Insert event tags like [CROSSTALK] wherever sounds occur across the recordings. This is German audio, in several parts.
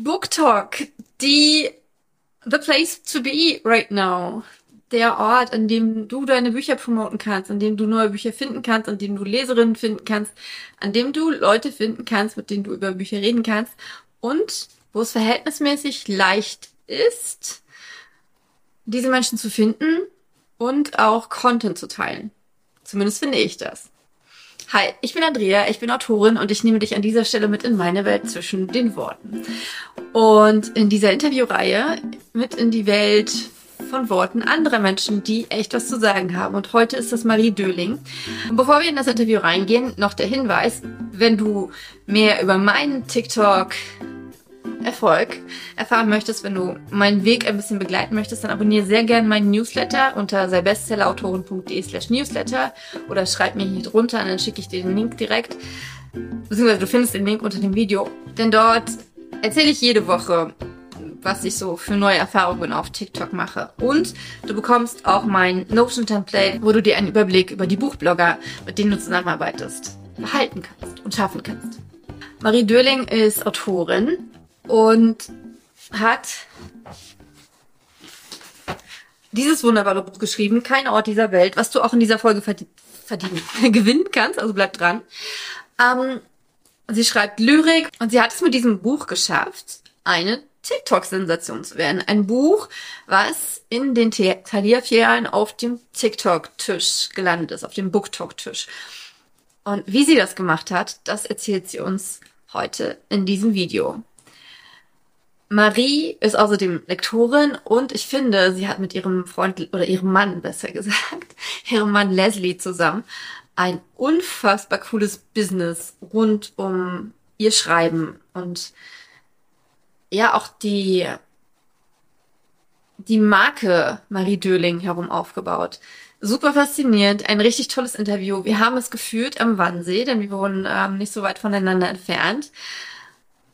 Book Talk, die the place to be right now. Der Ort, an dem du deine Bücher promoten kannst, an dem du neue Bücher finden kannst, an dem du Leserinnen finden kannst, an dem du Leute finden kannst, mit denen du über Bücher reden kannst und wo es verhältnismäßig leicht ist, diese Menschen zu finden und auch Content zu teilen. Zumindest finde ich das. Hi, ich bin Andrea, ich bin Autorin und ich nehme dich an dieser Stelle mit in meine Welt zwischen den Worten. Und in dieser Interviewreihe mit in die Welt von Worten anderer Menschen, die echt was zu sagen haben. Und heute ist das Marie Döling. Bevor wir in das Interview reingehen, noch der Hinweis, wenn du mehr über meinen TikTok Erfolg erfahren möchtest, wenn du meinen Weg ein bisschen begleiten möchtest, dann abonniere sehr gerne meinen Newsletter unter seibestsellerautoren.de slash newsletter oder schreib mir hier drunter und dann schicke ich dir den Link direkt. Beziehungsweise du findest den Link unter dem Video. Denn dort erzähle ich jede Woche, was ich so für neue Erfahrungen auf TikTok mache. Und du bekommst auch mein Notion-Template, wo du dir einen Überblick über die Buchblogger, mit denen du zusammenarbeitest, behalten kannst und schaffen kannst. Marie Döling ist Autorin und hat dieses wunderbare Buch geschrieben, Kein Ort dieser Welt, was du auch in dieser Folge verdien, verdienen, [LAUGHS] gewinnen kannst, also bleib dran. Ähm, sie schreibt Lyrik und sie hat es mit diesem Buch geschafft, eine TikTok-Sensation zu werden. Ein Buch, was in den Thalia-Filialen auf dem TikTok-Tisch gelandet ist, auf dem BookTok-Tisch. Und wie sie das gemacht hat, das erzählt sie uns heute in diesem Video. Marie ist außerdem Lektorin und ich finde, sie hat mit ihrem Freund oder ihrem Mann, besser gesagt, [LAUGHS] ihrem Mann Leslie zusammen ein unfassbar cooles Business rund um ihr Schreiben und ja auch die die Marke Marie Döling herum aufgebaut. Super faszinierend, ein richtig tolles Interview. Wir haben es geführt am Wannsee, denn wir wohnen ähm, nicht so weit voneinander entfernt.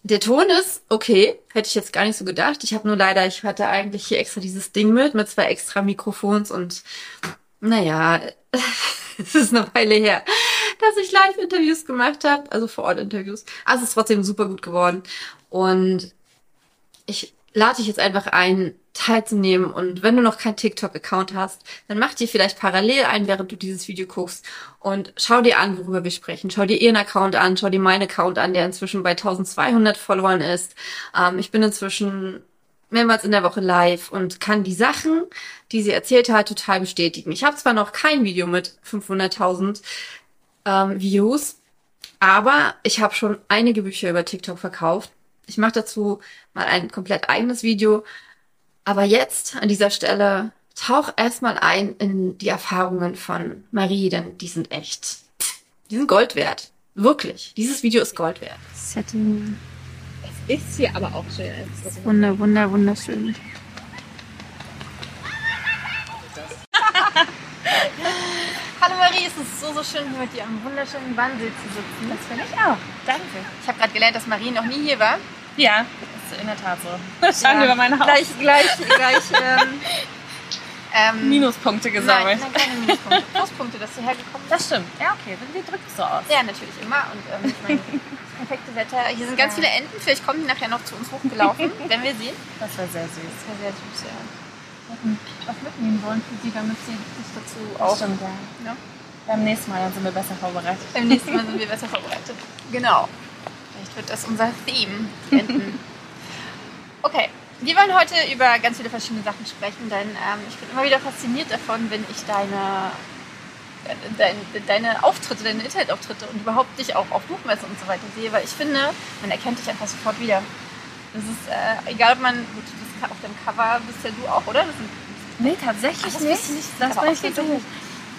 Der Ton ist okay, hätte ich jetzt gar nicht so gedacht. Ich habe nur leider, ich hatte eigentlich hier extra dieses Ding mit, mit zwei extra Mikrofons und naja, [LAUGHS] es ist eine Weile her, dass ich Live-Interviews gemacht habe, also Vor-Ort-Interviews. Also es ist trotzdem super gut geworden. Und ich lade dich jetzt einfach ein, teilzunehmen. Und wenn du noch keinen TikTok-Account hast, dann mach dir vielleicht parallel ein, während du dieses Video guckst und schau dir an, worüber wir sprechen. Schau dir ihren Account an, schau dir meinen Account an, der inzwischen bei 1200 Followern ist. Ähm, ich bin inzwischen mehrmals in der Woche live und kann die Sachen, die sie erzählt hat, total bestätigen. Ich habe zwar noch kein Video mit 500.000 ähm, Views, aber ich habe schon einige Bücher über TikTok verkauft. Ich mache dazu mal ein komplett eigenes Video, aber jetzt an dieser Stelle tauch erstmal ein in die Erfahrungen von Marie, denn die sind echt, die sind Gold wert. Wirklich. Dieses Video ist Gold wert. Setting. Es ist hier aber auch schön. Wunder, wunder, wunderschön. [LAUGHS] Hallo Marie, es ist so, so schön, hier mit dir am wunderschönen Wannsee zu sitzen. Das finde ich auch. Danke. Ich habe gerade gelernt, dass Marie noch nie hier war. Ja, in der Tat so. [LAUGHS] Schauen ja. über mein Haus. Gleich, gleich, gleich. [LAUGHS] Ähm, ähm, Minuspunkte gesammelt. Nein, nein, keine Minuspunkte. Pluspunkte, dass du hergekommen bist. Das stimmt. Ja, okay. Wie drückst du so aus? Ja, natürlich immer. Und ähm, ich meine, [LAUGHS] das perfekte Wetter. Hier sind ganz viele Enten. Vielleicht kommen die nachher noch zu uns hochgelaufen, wenn wir sehen. Das wäre sehr süß. Das wäre sehr süß, ja. Was mitnehmen wollen für sie, damit sie sich dazu auch. Stimmt, ja. ja. Beim nächsten Mal dann sind wir besser vorbereitet. Beim nächsten Mal sind wir besser vorbereitet. Genau. Vielleicht wird das unser Theme. Enten. Okay, wir wollen heute über ganz viele verschiedene Sachen sprechen, denn ähm, ich bin immer wieder fasziniert davon, wenn ich deine, deine, deine Auftritte, deine Internetauftritte und überhaupt dich auch auf Buchmessen und so weiter sehe, weil ich finde, man erkennt dich einfach sofort wieder. Das ist äh, egal, ob man, gut, das auf dem Cover bist ja du auch, oder? Das sind, nee, tatsächlich das nicht. nicht. Das, bin ich tatsächlich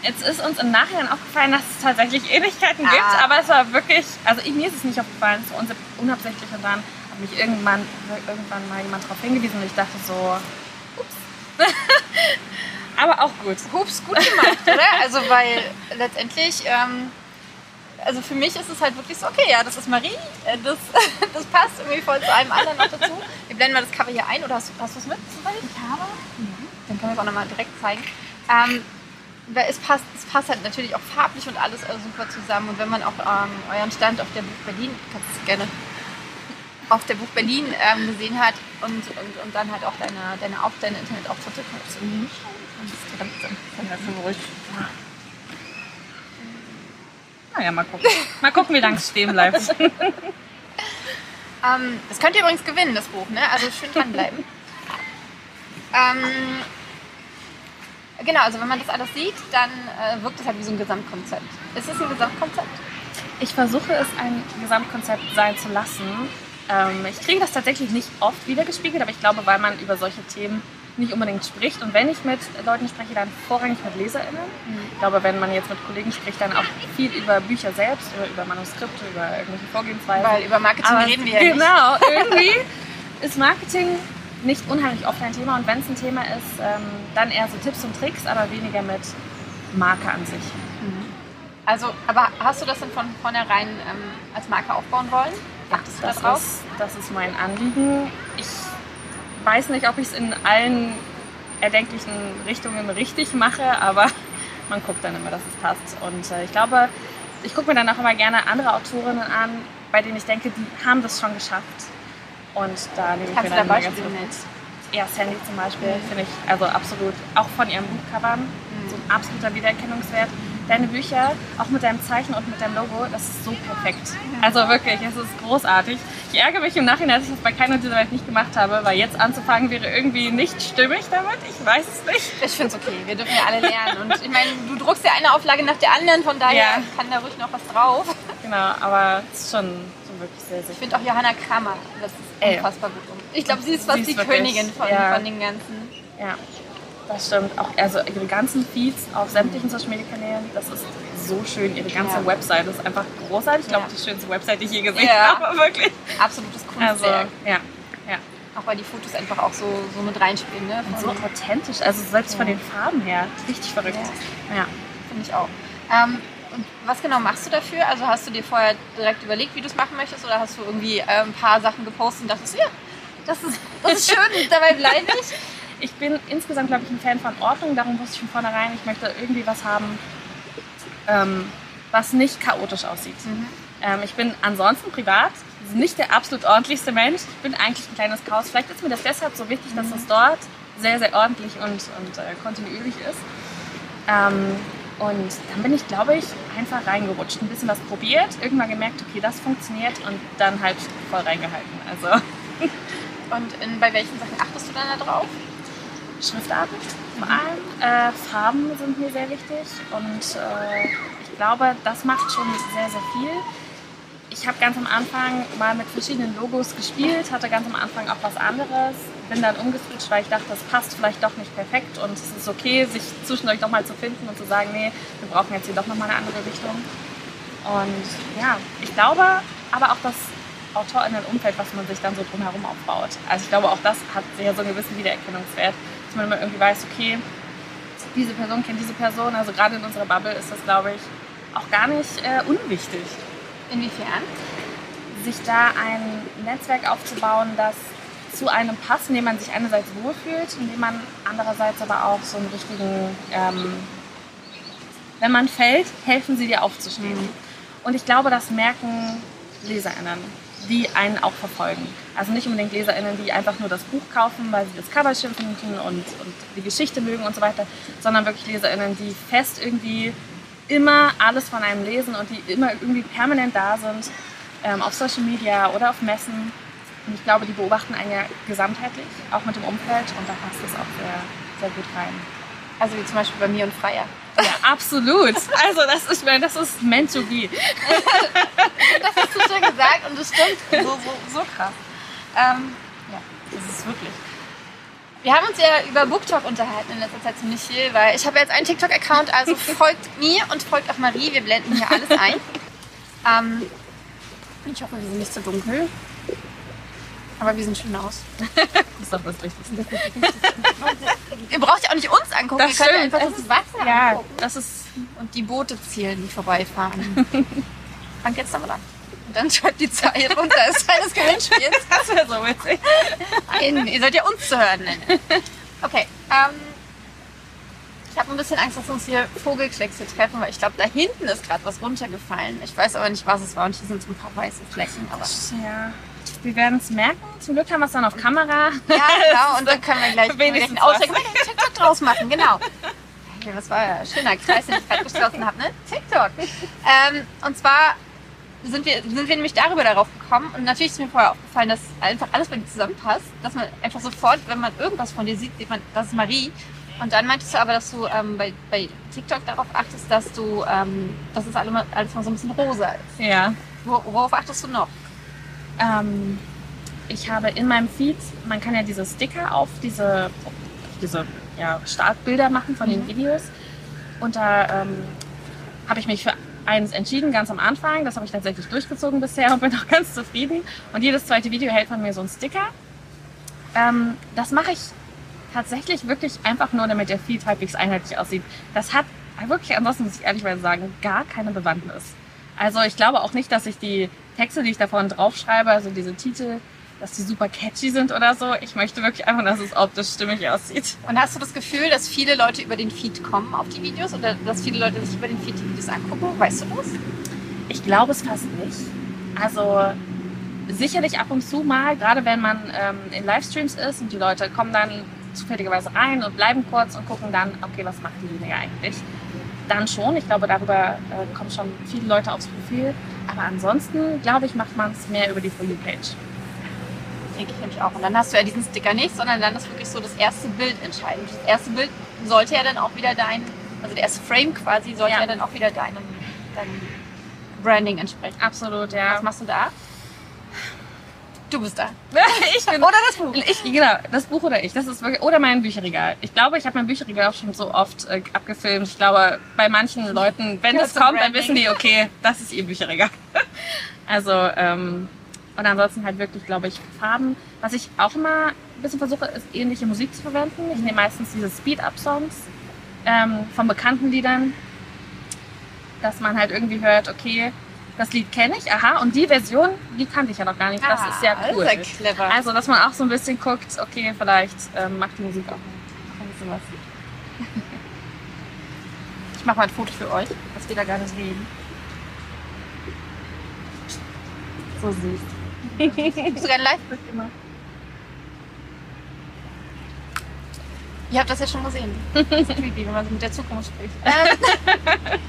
Jetzt ist uns im Nachhinein aufgefallen, dass es tatsächlich Ähnlichkeiten ah. gibt, aber es war wirklich, also ich, mir ist es nicht aufgefallen, es war unabsichtlich und dann mich irgendwann, irgendwann mal jemand darauf hingewiesen und ich dachte so, ups. [LAUGHS] Aber auch gut. Hups, gut gemacht, oder? Also, weil letztendlich, ähm, also für mich ist es halt wirklich so, okay, ja, das ist Marie, äh, das, [LAUGHS] das passt irgendwie voll zu einem anderen noch dazu. Wir blenden mal das Cover hier ein, oder hast, hast du es mit? Ich habe. Mhm. Dann können wir es auch nochmal direkt zeigen. Ähm, es passt, es passt halt natürlich auch farblich und alles also super zusammen. Und wenn man auch ähm, euren Stand auf der Buch Berlin, kannst du es gerne auf der Buch Berlin ähm, gesehen hat und, und, und dann halt auch deine, deine, auf, deine Internetauftritte kannst du nicht Naja, mal gucken. Mal gucken, wie lange es stehen bleibt. [LAUGHS] Ähm, das könnt ihr übrigens gewinnen, das Buch, ne? Also schön dranbleiben. [LAUGHS] ähm, genau, also wenn man das alles sieht, dann äh, wirkt es halt wie so ein Gesamtkonzept. Ist es ein Gesamtkonzept? Ich versuche es ein Gesamtkonzept sein zu lassen. Ähm, ich kriege das tatsächlich nicht oft wiedergespiegelt, aber ich glaube, weil man über solche Themen nicht unbedingt spricht. Und wenn ich mit Leuten spreche, dann vorrangig mit LeserInnen. Ich glaube, wenn man jetzt mit Kollegen spricht, dann auch viel über Bücher selbst oder über Manuskripte, über irgendwelche Vorgehensweisen. Weil über Marketing Aber reden wir ja nicht. Genau, [LAUGHS] irgendwie ist Marketing nicht unheimlich oft ein Thema. Und wenn es ein Thema ist, ähm, dann eher so Tipps und Tricks, aber weniger mit Marke an sich. Also, aber hast du das denn von vornherein ähm, als Marke aufbauen wollen? Achtest du da Das drauf? ist, das ist mein Anliegen. Ich weiß nicht, ob ich es in allen erdenklichen Richtungen richtig mache, aber [LAUGHS] man guckt dann immer, dass es passt. Und äh, ich glaube, ich gucke mir dann auch immer gerne andere Autorinnen an, bei denen ich denke, die haben das schon geschafft. Und da nehme ich Kannst mir da dann immer ganz viel mit. Ja, Sandy zum Beispiel finde ich also absolut, auch von ihren Buchcovern, so ein absoluter Wiedererkennungswert. Deine Bücher, auch mit deinem Zeichen und mit deinem Logo, das ist so perfekt. Also wirklich, es ist großartig. Ich ärgere mich im Nachhinein, dass ich das bei keiner dieser Welt nicht gemacht habe, weil jetzt anzufangen wäre irgendwie nicht stimmig damit. Ich weiß es nicht. Ich finde es okay, wir dürfen ja alle lernen. Und ich meine, du druckst ja eine Auflage nach der anderen, von daher Ja. kann da ruhig noch was drauf. Genau, aber es ist schon, schon wirklich sehr, sehr Ich finde auch Johanna Kramer, das ist Ey. unfassbar gut. um. Ich glaube, sie ist fast Sie ist die wirklich, Königin von, ja. von den ganzen. Ja, das stimmt. Auch also ihre ganzen Feeds auf sämtlichen Social Media Kanälen, das ist so schön. Ihre ganze Ja. Website ist einfach großartig. Ich glaube, Ja. die schönste Website, die ich je gesehen Ja. habe, wirklich. Absolutes Also, Kunstwerk. ja, ja. Auch weil die Fotos einfach auch so, so mit reinspielen, ne? So authentisch, also selbst von den Farben her, richtig verrückt. Ja. Finde ich auch. Ähm, und was genau machst du dafür? Also hast du dir vorher direkt überlegt, wie du es machen möchtest, oder hast du irgendwie äh, ein paar Sachen gepostet und dachtest, ja, das ist, das ist schön, [LAUGHS] dabei bleibe ich? Ich bin insgesamt, glaube ich, ein Fan von Ordnung. Darum wusste ich von vornherein, ich möchte irgendwie was haben, ähm, was nicht chaotisch aussieht. Ähm, ich bin ansonsten privat nicht der absolut ordentlichste Mensch. Ich bin eigentlich ein kleines Chaos. Vielleicht ist mir das deshalb so wichtig, dass das dort sehr, sehr ordentlich und, und äh, kontinuierlich ist. Ähm, und dann bin ich, glaube ich, einfach reingerutscht, ein bisschen was probiert, irgendwann gemerkt, okay, das funktioniert und dann halt voll reingehalten. Also Und in, bei welchen Sachen achtest du dann da drauf? Schriftarten vor allem. Äh, Farben sind mir sehr wichtig und äh, ich glaube, das macht schon sehr, sehr viel. Ich habe ganz am Anfang mal mit verschiedenen Logos gespielt, hatte ganz am Anfang auch was anderes, bin dann umgeswitcht, weil ich dachte, das passt vielleicht doch nicht perfekt und es ist okay, sich zwischendurch doch mal zu finden und zu sagen, nee, wir brauchen jetzt hier doch nochmal eine andere Richtung. Und ja, ich glaube aber auch das AutorInnen-Umfeld, was man sich dann so drumherum aufbaut. Also ich glaube, auch das hat sehr so einen gewissen Wiedererkennungswert, dass man immer irgendwie weiß, okay, diese Person kennt diese Person. Also gerade in unserer Bubble ist das, glaube ich, auch gar nicht äh, unwichtig, Inwiefern? sich da ein Netzwerk aufzubauen, das zu einem passt, in dem man sich einerseits wohlfühlt, in dem man andererseits aber auch so einen richtigen, ähm, wenn man fällt, helfen sie dir aufzustehen. Und ich glaube, das merken LeserInnen, die einen auch verfolgen. Also nicht unbedingt LeserInnen, die einfach nur das Buch kaufen, weil sie das Cover schön finden und, und die Geschichte mögen und so weiter, sondern wirklich LeserInnen, die fest irgendwie immer alles von einem lesen und die immer irgendwie permanent da sind, ähm, auf Social Media oder auf Messen. Und ich glaube, die beobachten einen ja gesamtheitlich, auch mit dem Umfeld und da passt es auch sehr, sehr gut rein. Also wie zum Beispiel bei mir und Freier. Ja, absolut. Also das ist, ich meine, das ist meant to be. [LAUGHS] Das hast du schon gesagt und das stimmt so, so, so krass. Ähm, ja, das ist wirklich. Wir haben uns ja über BookTok unterhalten in letzter Zeit ziemlich viel, weil ich habe jetzt einen TikTok-Account, also [LAUGHS] folgt mir und folgt auch Marie. Wir blenden hier alles ein. [LAUGHS] Ähm, ich hoffe, wir sind nicht zu dunkel. Aber wir sehen schön aus. [LAUGHS] Das ist doch das Wichtigste. [LAUGHS] Ihr braucht ja auch nicht uns angucken, Das ihr könnt stimmt. einfach das Wasser Ja, angucken. das ist Und die Boote zählen, die vorbeifahren. [LAUGHS] Fang jetzt damit an. Und dann schreibt die Zeit runter. Das ist Teil des Gewinnspiels. das wäre so witzig. Nein, ihr sollt ja uns zu hören nennen. Okay, ähm, ich habe ein bisschen Angst, dass uns hier Vogelkleckse treffen, weil ich glaube, da hinten ist gerade was runtergefallen. Ich weiß aber nicht, was es war und hier sind so ein paar weiße Flächen. Aber Ja. Wir werden es merken. Zum Glück haben wir es dann auf Kamera. Ja, [LAUGHS] genau. Und dann können wir gleich, können wir Wenigstens Ausdruck mit dem TikTok draus machen. Genau. Das war ja ein schöner Kreis, den ich gerade geschlossen habe, ne? TikTok. Ähm, und zwar sind wir, sind wir nämlich darüber darauf gekommen. Und natürlich ist mir vorher aufgefallen, dass einfach alles bei dir zusammenpasst. Dass man einfach sofort, wenn man irgendwas von dir sieht, sieht man, das ist Marie. Und dann meintest du aber, dass du ähm, bei, bei TikTok darauf achtest, dass du, ähm, dass es alles mal, so ein bisschen rosa ist. Ja. Wo, worauf achtest du noch? Ähm, ich habe in meinem Feed, man kann ja diese Sticker auf diese, auf diese ja, Startbilder machen von den Videos. Und da ähm, habe ich mich für eines entschieden, ganz am Anfang. Das habe ich tatsächlich durchgezogen bisher und bin auch [LAUGHS] ganz zufrieden. Und jedes zweite Video hält von mir so einen Sticker. Ähm, das mache ich tatsächlich wirklich einfach nur, damit der Feed halbwegs einheitlich aussieht. Das hat wirklich, ansonsten muss ich ehrlichweise sagen, gar keine Bewandtnis. Also ich glaube auch nicht, dass ich die Texte, die ich da vorne draufschreibe, also diese Titel, dass die super catchy sind oder so. Ich möchte wirklich einfach, dass es optisch stimmig aussieht. Und hast du das Gefühl, dass viele Leute über den Feed kommen auf die Videos oder dass viele Leute sich über den Feed die Videos angucken? Weißt du das? Ich glaube es fast nicht. Also sicherlich ab und zu mal, gerade wenn man ähm, in Livestreams ist und die Leute kommen dann zufälligerweise rein und bleiben kurz und gucken dann, okay, was macht diejenige eigentlich? Dann schon. Ich glaube, darüber äh, kommen schon viele Leute aufs Profil. Aber ansonsten, glaube ich, macht man es mehr über die For You-Page. Denke ich nämlich auch. Und dann hast du ja diesen Sticker nicht, sondern dann ist wirklich so das erste Bild entscheidend. Das erste Bild sollte ja dann auch wieder dein, also der erste Frame quasi sollte ja, Ja. dann auch wieder deinem, deinem Branding entsprechen. Absolut, ja. Was machst du da? Du bist da. [LAUGHS] ich bin, Oder das Buch. Ich, genau, das Buch oder ich. Das ist wirklich, oder mein Bücherregal. Ich glaube, ich habe mein Bücherregal auch schon so oft äh, abgefilmt. Ich glaube, bei manchen Leuten, wenn zum kommt, dann wissen die, okay, das ist ihr Bücherregal. [LAUGHS] also, ähm, und ansonsten halt wirklich, glaube ich, Farben. Was ich auch immer ein bisschen versuche, ist ähnliche Musik zu verwenden. Ich nehme meistens diese Speed-Up-Songs ähm, von bekannten Liedern, dass man halt irgendwie hört, okay, das Lied kenne ich, aha, und die Version, die kannte ich ja noch gar nicht. Das ist sehr cool. Ah, Das ist ja clever. Also, dass man auch so ein bisschen guckt, okay, vielleicht ähm, macht die Musik auch ein bisschen was. ich [LAUGHS] mache mal ein Foto für euch, dass wir da gar nicht reden. So süß. [LAUGHS] Ich sogar ein Live-Bild immer. Ihr habt das ja schon gesehen. Das ist creepy, wenn man so mit der Zukunft spricht. [LAUGHS]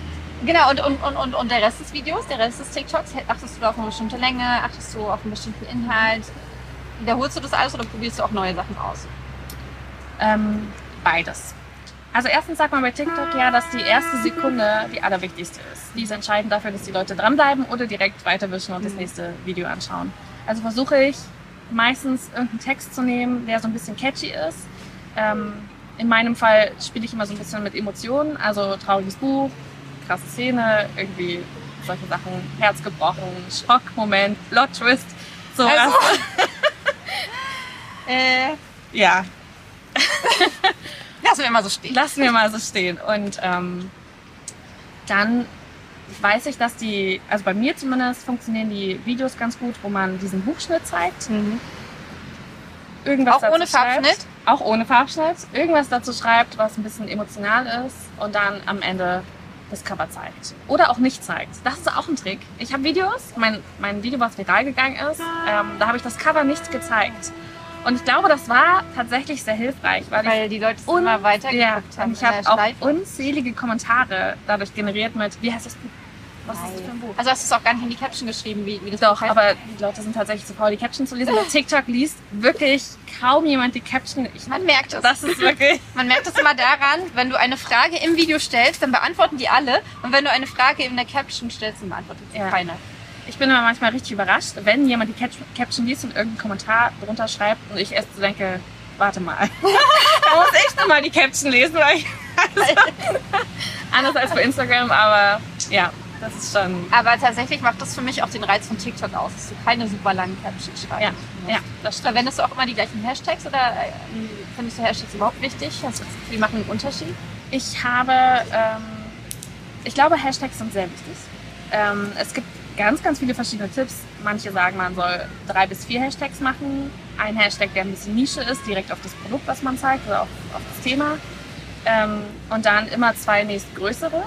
Genau, und, und, und, und, und der Rest des Videos, der Rest des TikToks, achtest du da auf eine bestimmte Länge, achtest du auf einen bestimmten Inhalt? Wiederholst du das alles oder probierst du auch neue Sachen aus? Ähm, beides. Also erstens sagt man bei TikTok ja, dass die erste Sekunde die allerwichtigste ist. Die ist entscheidend dafür, dass die Leute dranbleiben oder direkt weiterwischen und das nächste Video anschauen. Also versuche ich meistens irgendeinen Text zu nehmen, der so ein bisschen catchy ist. Ähm, in meinem Fall spiele ich immer so ein bisschen mit Emotionen, also trauriges Buch, krasse Szene, irgendwie solche Sachen, Herz gebrochen, Schockmoment, Plot Twist, so Also- [LAUGHS] Äh, ja, [LAUGHS] lassen wir mal so stehen. lassen wir mal so stehen. Und ähm, dann weiß ich, dass die, also bei mir zumindest funktionieren die Videos ganz gut, wo man diesen Buchschnitt zeigt. Irgendwas Auch ohne schreibt. Farbschnitt? Auch ohne Farbschnitt. Irgendwas dazu schreibt, was ein bisschen emotional ist und dann am Ende das Cover zeigt. Oder auch nicht zeigt. Das ist auch ein Trick. Ich habe Videos, mein, mein Video, was viral gegangen ist, ähm, da habe ich das Cover nicht gezeigt. Und ich glaube, das war tatsächlich sehr hilfreich, weil, ich Weil die Leute immer weiter ja, haben. und ich habe auch unzählige Kommentare dadurch generiert mit, wie heißt das Buch? Was ist das für ein Buch? Also hast du es auch gar nicht in die Caption geschrieben, wie, wie das Doch, Buch aber die Leute sind tatsächlich zu faul, die Caption zu lesen. Bei [LAUGHS] TikTok liest wirklich kaum jemand die Caption. Ich, Man merkt es. das ist wirklich... [LAUGHS] Man merkt es immer daran, wenn du eine Frage im Video stellst, dann beantworten die alle. Und wenn du eine Frage in der Caption stellst, dann beantwortet sie Ja. keiner. Ich bin immer manchmal richtig überrascht, wenn jemand die Cap- Caption liest und irgendeinen Kommentar drunter schreibt und ich erst so denke, warte mal. [LAUGHS] da muss ich nochmal die Caption lesen, weil ich... Anders als bei Instagram, aber ja, das ist schon... Aber tatsächlich macht das für mich auch den Reiz von TikTok aus, dass du keine super langen Captions schreibst. Ja, ja, das stimmt. Verwendest du auch immer die gleichen Hashtags oder äh, findest du Hashtags überhaupt wichtig? Hast du das Gefühl, die machen einen Unterschied? Ich habe, ähm, ich glaube, Hashtags sind sehr wichtig. Ähm, es gibt ganz, ganz viele verschiedene Tipps. Manche sagen, man soll drei bis vier Hashtags machen. Ein Hashtag, der ein bisschen Nische ist, direkt auf das Produkt, was man zeigt oder auf, auf das Thema. Ähm, und dann immer zwei nächstgrößere,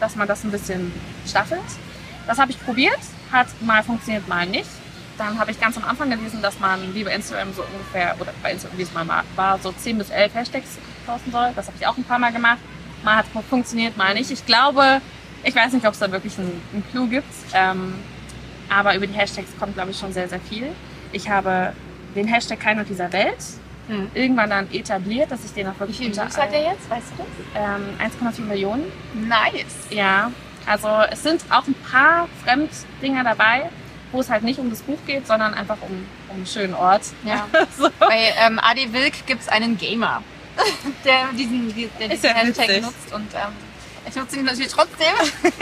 dass man das ein bisschen staffelt. Das habe ich probiert, hat mal funktioniert, mal nicht. dann habe ich ganz am Anfang gelesen, dass man wie bei Instagram so ungefähr, oder bei Instagram, wie es mal war, so 10 bis 11 Hashtags posten soll. Das habe ich auch ein paar Mal gemacht. Mal hat funktioniert, mal nicht. Ich glaube, ich weiß nicht, ob es da wirklich einen, einen Clou gibt. Ähm, aber über die Hashtags kommt, glaube ich, schon sehr, sehr viel. Ich habe den Hashtag Keiner dieser Welt Hm. irgendwann dann etabliert, dass ich den auch Wie wirklich viel unter Views hat der jetzt? Weißt du das? ähm, 1,4 Millionen. Nice. Ja, also es sind auch ein paar Fremddinger dabei, wo es halt nicht um das Buch geht, sondern einfach um, um einen schönen Ort. Ja. [LAUGHS] so. Bei ähm, Adi Wilk gibt es einen Gamer, [LAUGHS] der diesen, die- der diesen ja Hashtag nutzt. Und ähm, ich nutze ihn natürlich trotzdem. [LAUGHS]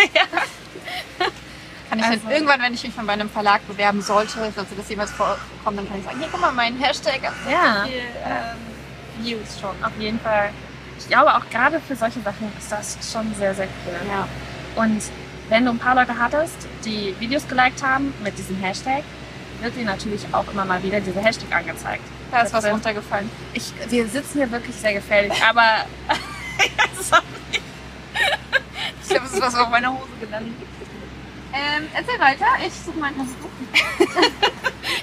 Kann ich Also- dann irgendwann, wenn ich mich von meinem Verlag bewerben sollte, sollte das jemals vorkommen, dann kann ich sagen, hier, guck mal, mein Hashtag hat so Ja. viel ähm, Views schon. Auf jeden Fall. Ich glaube auch gerade für solche Sachen ist das schon sehr, sehr cool. Ja. Und wenn du ein paar Leute hattest, die Videos geliked haben mit diesem Hashtag, wird dir natürlich auch immer mal wieder dieser Hashtag angezeigt. Da ist was runtergefallen. Ich, wir sitzen hier wirklich sehr gefährlich, aber [LAUGHS] es ist auch nicht Ich glaube, es ist was auf meiner Hose gelandet. Ähm, erzähl weiter, ich suche mein Buch. [LAUGHS]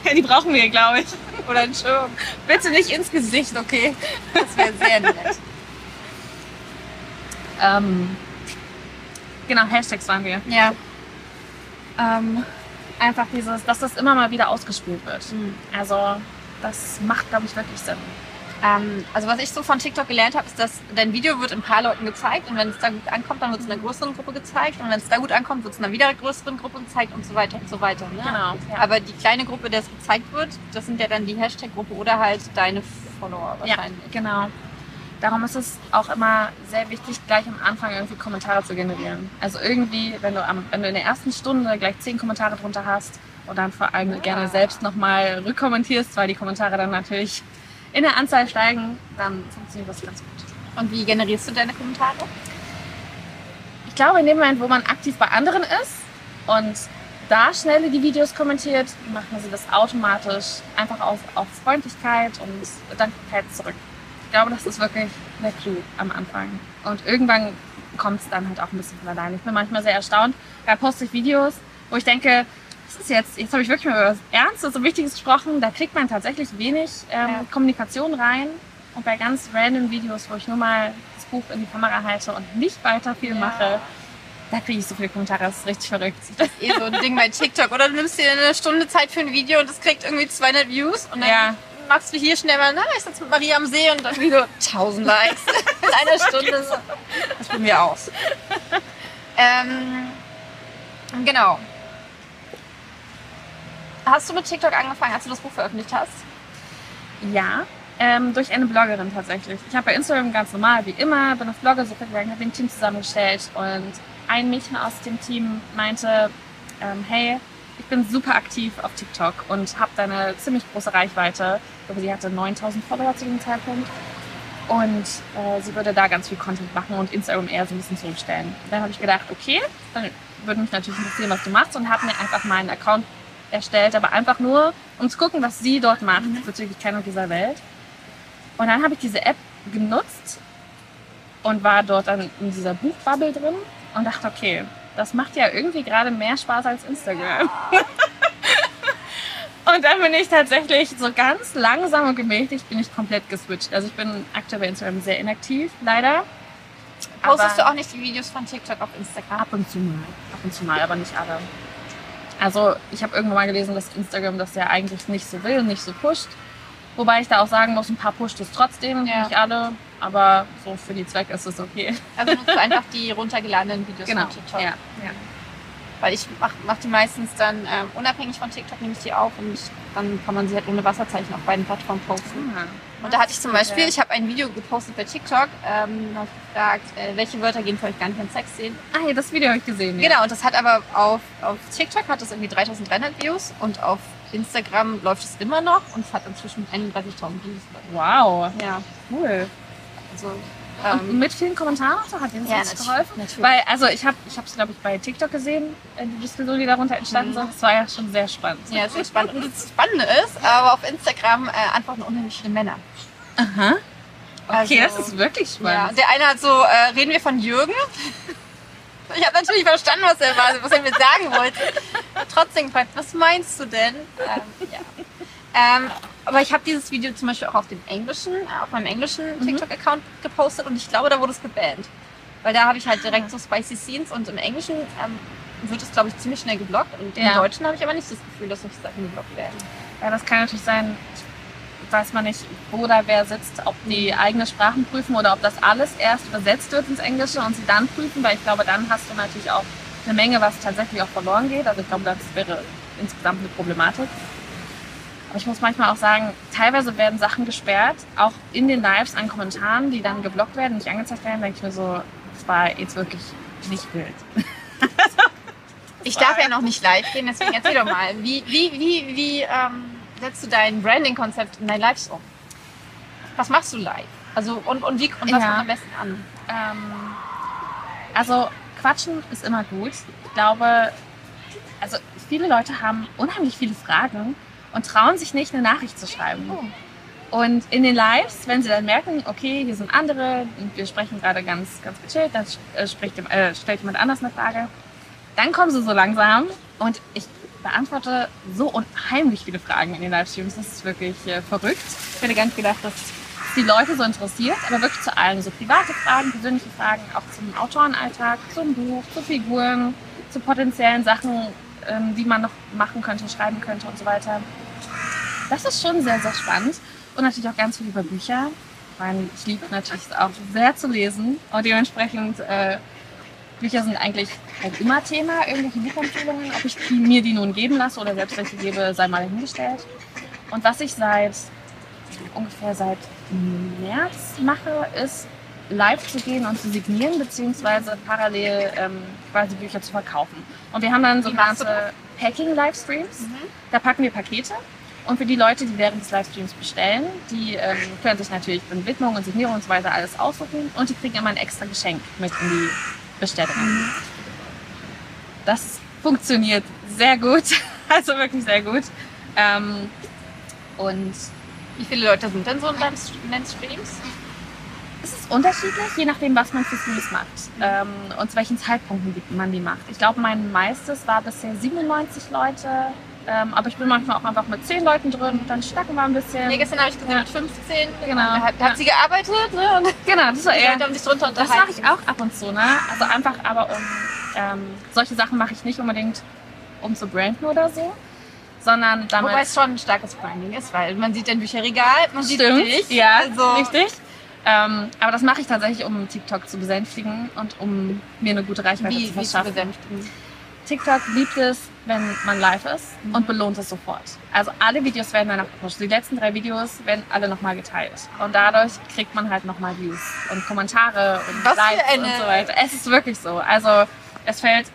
Ja, die brauchen wir, glaube ich. Oder ein Schirm. Bitte nicht ins Gesicht, okay? Das wäre sehr nett. Ähm, genau, Hashtags waren wir. Ja. Ähm, einfach dieses, dass das immer mal wieder ausgespielt wird. Also, das macht, glaube ich, wirklich Sinn. Ähm, also was ich so von TikTok gelernt habe, ist, dass dein Video wird ein paar Leuten gezeigt und wenn es da gut ankommt, dann wird es in einer größeren Gruppe gezeigt und wenn es da gut ankommt, wird es in einer wieder größeren Gruppe gezeigt und so weiter und so weiter. Ne? Genau. Ja. Aber die kleine Gruppe, der es gezeigt wird, das sind ja dann die Hashtag-Gruppe oder halt deine Follower ja, wahrscheinlich. genau. Darum ist es auch immer sehr wichtig, gleich am Anfang irgendwie Kommentare zu generieren. Also irgendwie, wenn du, am, wenn du in der ersten Stunde gleich zehn Kommentare drunter hast und dann vor allem gerne selbst nochmal rückkommentierst, weil die Kommentare dann natürlich in der Anzahl steigen, dann funktioniert das ganz gut. Und wie generierst du deine Kommentare? Ich glaube, in dem Moment, wo man aktiv bei anderen ist und da schnell die Videos kommentiert, macht man sie das automatisch einfach auf, auf Freundlichkeit und Dankbarkeit zurück. Ich glaube, das ist wirklich der Clou am Anfang. Und irgendwann kommt es dann halt auch ein bisschen von alleine. Ich bin manchmal sehr erstaunt. Da poste ich Videos, wo ich denke, ist jetzt, jetzt habe ich wirklich mal über was Ernstes und Wichtiges gesprochen. Da kriegt man tatsächlich wenig ähm, Ja. Kommunikation rein. Und bei ganz random Videos, wo ich nur mal das Buch in die Kamera halte und nicht weiter viel Ja. mache, da kriege ich so viele Kommentare, das ist richtig verrückt. Eh so ein Ding bei TikTok. Oder du nimmst dir eine Stunde Zeit für ein Video und das kriegt irgendwie 200 Views und dann Ja. machst du hier schnell mal, na, ich sitze mit Maria am See und dann wieder 1000 Likes [LAUGHS] in einer Stunde. Das probieren wir aus. Ähm, genau. Hast du mit TikTok angefangen, als du das Buch veröffentlicht hast? Ja, ähm, durch eine Bloggerin tatsächlich. Ich habe bei Instagram ganz normal, wie immer, bin auf Bloggersuche gegangen, habe ein Team zusammengestellt und ein Mädchen aus dem Team meinte, ähm, hey, ich bin super aktiv auf TikTok und habe da eine ziemlich große Reichweite. Ich glaube, sie hatte 9000 Follower zu diesem Zeitpunkt. Und äh, sie würde da ganz viel Content machen und Instagram eher so ein bisschen zurückstellen. Dann habe ich gedacht, okay, dann würde mich natürlich interessieren, was du machst und habe mir einfach mal einen Account erstellt, aber einfach nur, um zu gucken, was sie dort macht bezüglich keiner dieser Welt. Und dann habe ich diese App genutzt und war dort dann in dieser Buchbubble drin und dachte, okay, das macht ja irgendwie gerade mehr Spaß als Instagram. [LAUGHS] und dann bin ich tatsächlich so ganz langsam und gemächlich bin ich komplett geswitcht. Also ich bin aktuell bei Instagram sehr inaktiv, leider. Postest Aber- du auch nicht die Videos von TikTok auf Instagram? Ab und zu mal. Ab und zu mal, aber nicht alle. Also ich habe irgendwann mal gelesen, dass Instagram das ja eigentlich nicht so will, nicht so pusht. Wobei ich da auch sagen muss, ein paar pusht es trotzdem, Ja. nicht alle. Aber so für die Zwecke ist es okay. Also nutzt du einfach die runtergeladenen Videos Genau. von TikTok? Ja, ja. Weil ich mach, mach die meistens dann ähm, unabhängig von TikTok, nehme ich die auf und dann kann man sie halt ohne Wasserzeichen auf beiden Plattformen posten. Und da hatte ich zum Beispiel, ich habe ein Video gepostet bei TikTok, ähm, habe gefragt, äh, welche Wörter gehen für euch gar nicht in Sex sehen. Ah, ja, das Video habe ich gesehen. Ja. Genau, und das hat aber auf, auf TikTok hat das irgendwie 3300 Views und auf Instagram läuft es immer noch und es hat inzwischen 31.000 Views. Wow, Ja, cool. also ähm, mit vielen Kommentaren so hat Ihnen das Ja, geholfen? natürlich. Weil, also ich habe ich es, glaube ich, bei TikTok gesehen, äh, die Diskussion, die darunter entstanden Mhm. sind. Das war ja schon sehr spannend. ja, ist spannend. Und das Spannende ist, aber auf Instagram äh, antworten unheimlich viele Männer. Aha. Okay, Also- das ist wirklich Ja, spannend. der eine hat so, äh, reden wir von Jürgen? [LAUGHS] Ich habe natürlich verstanden, was er, war, was er mir sagen wollte. Trotzdem gefragt, was meinst du denn? Ähm, ja. Ähm, aber ich habe dieses Video zum Beispiel auch auf dem englischen, äh, auf meinem englischen Mhm. TikTok-Account gepostet und ich glaube, da wurde es gebannt. Weil da habe ich halt direkt so spicy Scenes und im Englischen ähm, wird es, glaube ich, ziemlich schnell geblockt und im Ja. Deutschen habe ich aber nicht das Gefühl, dass solche Sachen geblockt werden. Ja, das kann natürlich sein, weiß man nicht, wo da wer sitzt, ob die eigene Sprachen prüfen oder ob das alles erst übersetzt wird ins Englische und sie dann prüfen, weil ich glaube, dann hast du natürlich auch eine Menge, was tatsächlich auch verloren geht. Also ich glaube, das wäre insgesamt eine Problematik. Aber ich muss manchmal auch sagen, teilweise werden Sachen gesperrt, auch in den Lives an Kommentaren, die dann geblockt werden, nicht angezeigt werden, denke ich mir so, das war jetzt wirklich nicht wild. [LAUGHS] Ich darf ja noch nicht live gehen, deswegen erzähl doch mal. Wie, wie, wie, wie ähm, setzt du dein Branding-Konzept in dein Lives um? Was machst du live? Also und, und, wie, und was Ja. kommt am besten an? Ähm, also Quatschen ist immer gut. Ich glaube, also viele Leute haben unheimlich viele Fragen und trauen sich nicht, eine Nachricht zu schreiben. Und in den Lives, wenn sie dann merken, okay, hier sind andere und wir sprechen gerade ganz, ganz gechillt, dann äh, spricht, äh, stellt jemand anders eine Frage, dann kommen sie so langsam und ich beantworte so unheimlich viele Fragen in den Livestreams. Das ist wirklich äh, verrückt. Ich hätte gar nicht gedacht, dass die Leute so interessiert, aber wirklich zu allem. So private Fragen, persönliche Fragen, auch zum Autorenalltag, zum Buch, zu Figuren, zu potenziellen Sachen, ähm, die man noch machen könnte, schreiben könnte und so weiter. Das ist schon sehr, sehr spannend. Und natürlich auch ganz viel über Bücher. Ich liebe natürlich auch sehr zu lesen. Und dementsprechend, äh, Bücher sind eigentlich halt immer Thema, irgendwelche Buchempfehlungen. Ob ich die, mir die nun geben lasse oder selbst welche gebe, sei mal dahingestellt. Und was ich seit ungefähr seit März mache, ist live zu gehen und zu signieren, beziehungsweise parallel ähm, quasi Bücher zu verkaufen. Und wir haben dann du sogenannte Packing-Livestreams. Da packen wir Pakete. Und für die Leute, die während des Livestreams bestellen, die ähm, können sich natürlich dann Widmung und Signierung und so weiter alles aussuchen und die kriegen immer ein extra Geschenk mit in die Bestellung. Das funktioniert sehr gut, [LAUGHS] also wirklich sehr gut. Ähm, und Wie viele Leute sind denn so in deinen Streams? Es ist unterschiedlich, je nachdem, was man für Streams macht ähm, und zu welchen Zeitpunkten man die macht. Ich glaube, mein meistes war bisher 97 Leute, ähm, aber ich bin manchmal auch einfach mit 10 Leuten drin, dann schnacken wir ein bisschen. Nee, gestern habe ich gesehen Ja. mit 15. Genau. Da hat, da hat Ja. sie gearbeitet, ne? Und [LAUGHS] Genau, das war eher haben sich drunter Das unterhalten. mache ich auch ab und zu, ne? Also einfach aber um ähm, solche Sachen mache ich nicht unbedingt um zu branden oder so, sondern damit. Wobei es schon ein starkes Branding ist, weil man sieht dein Bücherregal, man sieht Stimmt, dich. ja, also, richtig. Ähm, aber das mache ich tatsächlich, um TikTok zu besänftigen und um mir eine gute Reichweite Wie, zu wie zu verschaffen. besänftigen. TikTok liebt es, wenn man live ist Mhm. und belohnt es sofort. Also alle Videos werden danach gepusht. Die letzten drei Videos werden alle nochmal geteilt. Und dadurch kriegt man halt nochmal Views und Kommentare und Was Likes und so weiter. Es ist wirklich so. Also es fällt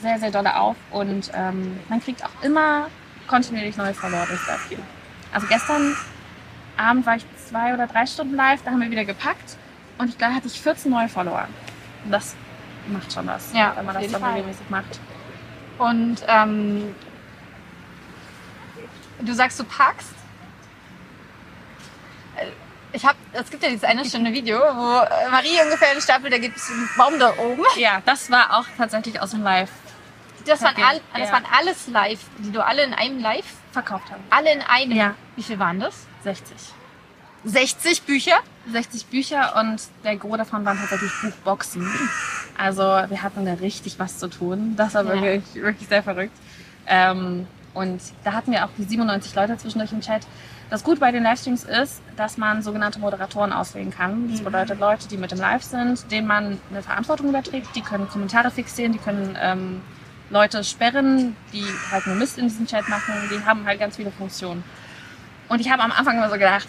sehr, sehr doll auf und ähm, man kriegt auch immer kontinuierlich neue Follower durch das Video. Also gestern Abend war ich zwei oder drei Stunden live, da haben wir wieder gepackt und ich glaube, hatte ich 14 neue Follower. Und das macht schon was, Ja, wenn man das dann Fall. regelmäßig macht. Und ähm, du sagst, du packst. Äh, Ich habe, es gibt ja dieses eine schöne Video, wo äh, Marie ungefähr einen Stapel, da gibt es einen Baum da oben. Ja, das war auch tatsächlich aus dem Live Das waren, all, das ja. waren alles live, die du alle in einem Live, verkauft haben. alle in einem. Ja. Wie viel waren das? 60. 60 Bücher? 60 Bücher und der Gros davon waren tatsächlich Buchboxen. Also wir hatten da richtig was zu tun. Das war Ja. wirklich, wirklich sehr verrückt. Ähm, und da hatten wir auch die 97 Leute zwischendurch im Chat. Das Gute bei den Livestreams ist, dass man sogenannte Moderatoren auswählen kann. Das bedeutet Leute, die mit dem Live sind, denen man eine Verantwortung überträgt. Die können Kommentare fixieren, die können ähm, Leute sperren, die halt nur Mist in diesem Chat machen. Die haben halt ganz viele Funktionen. Und ich habe am Anfang immer so gedacht,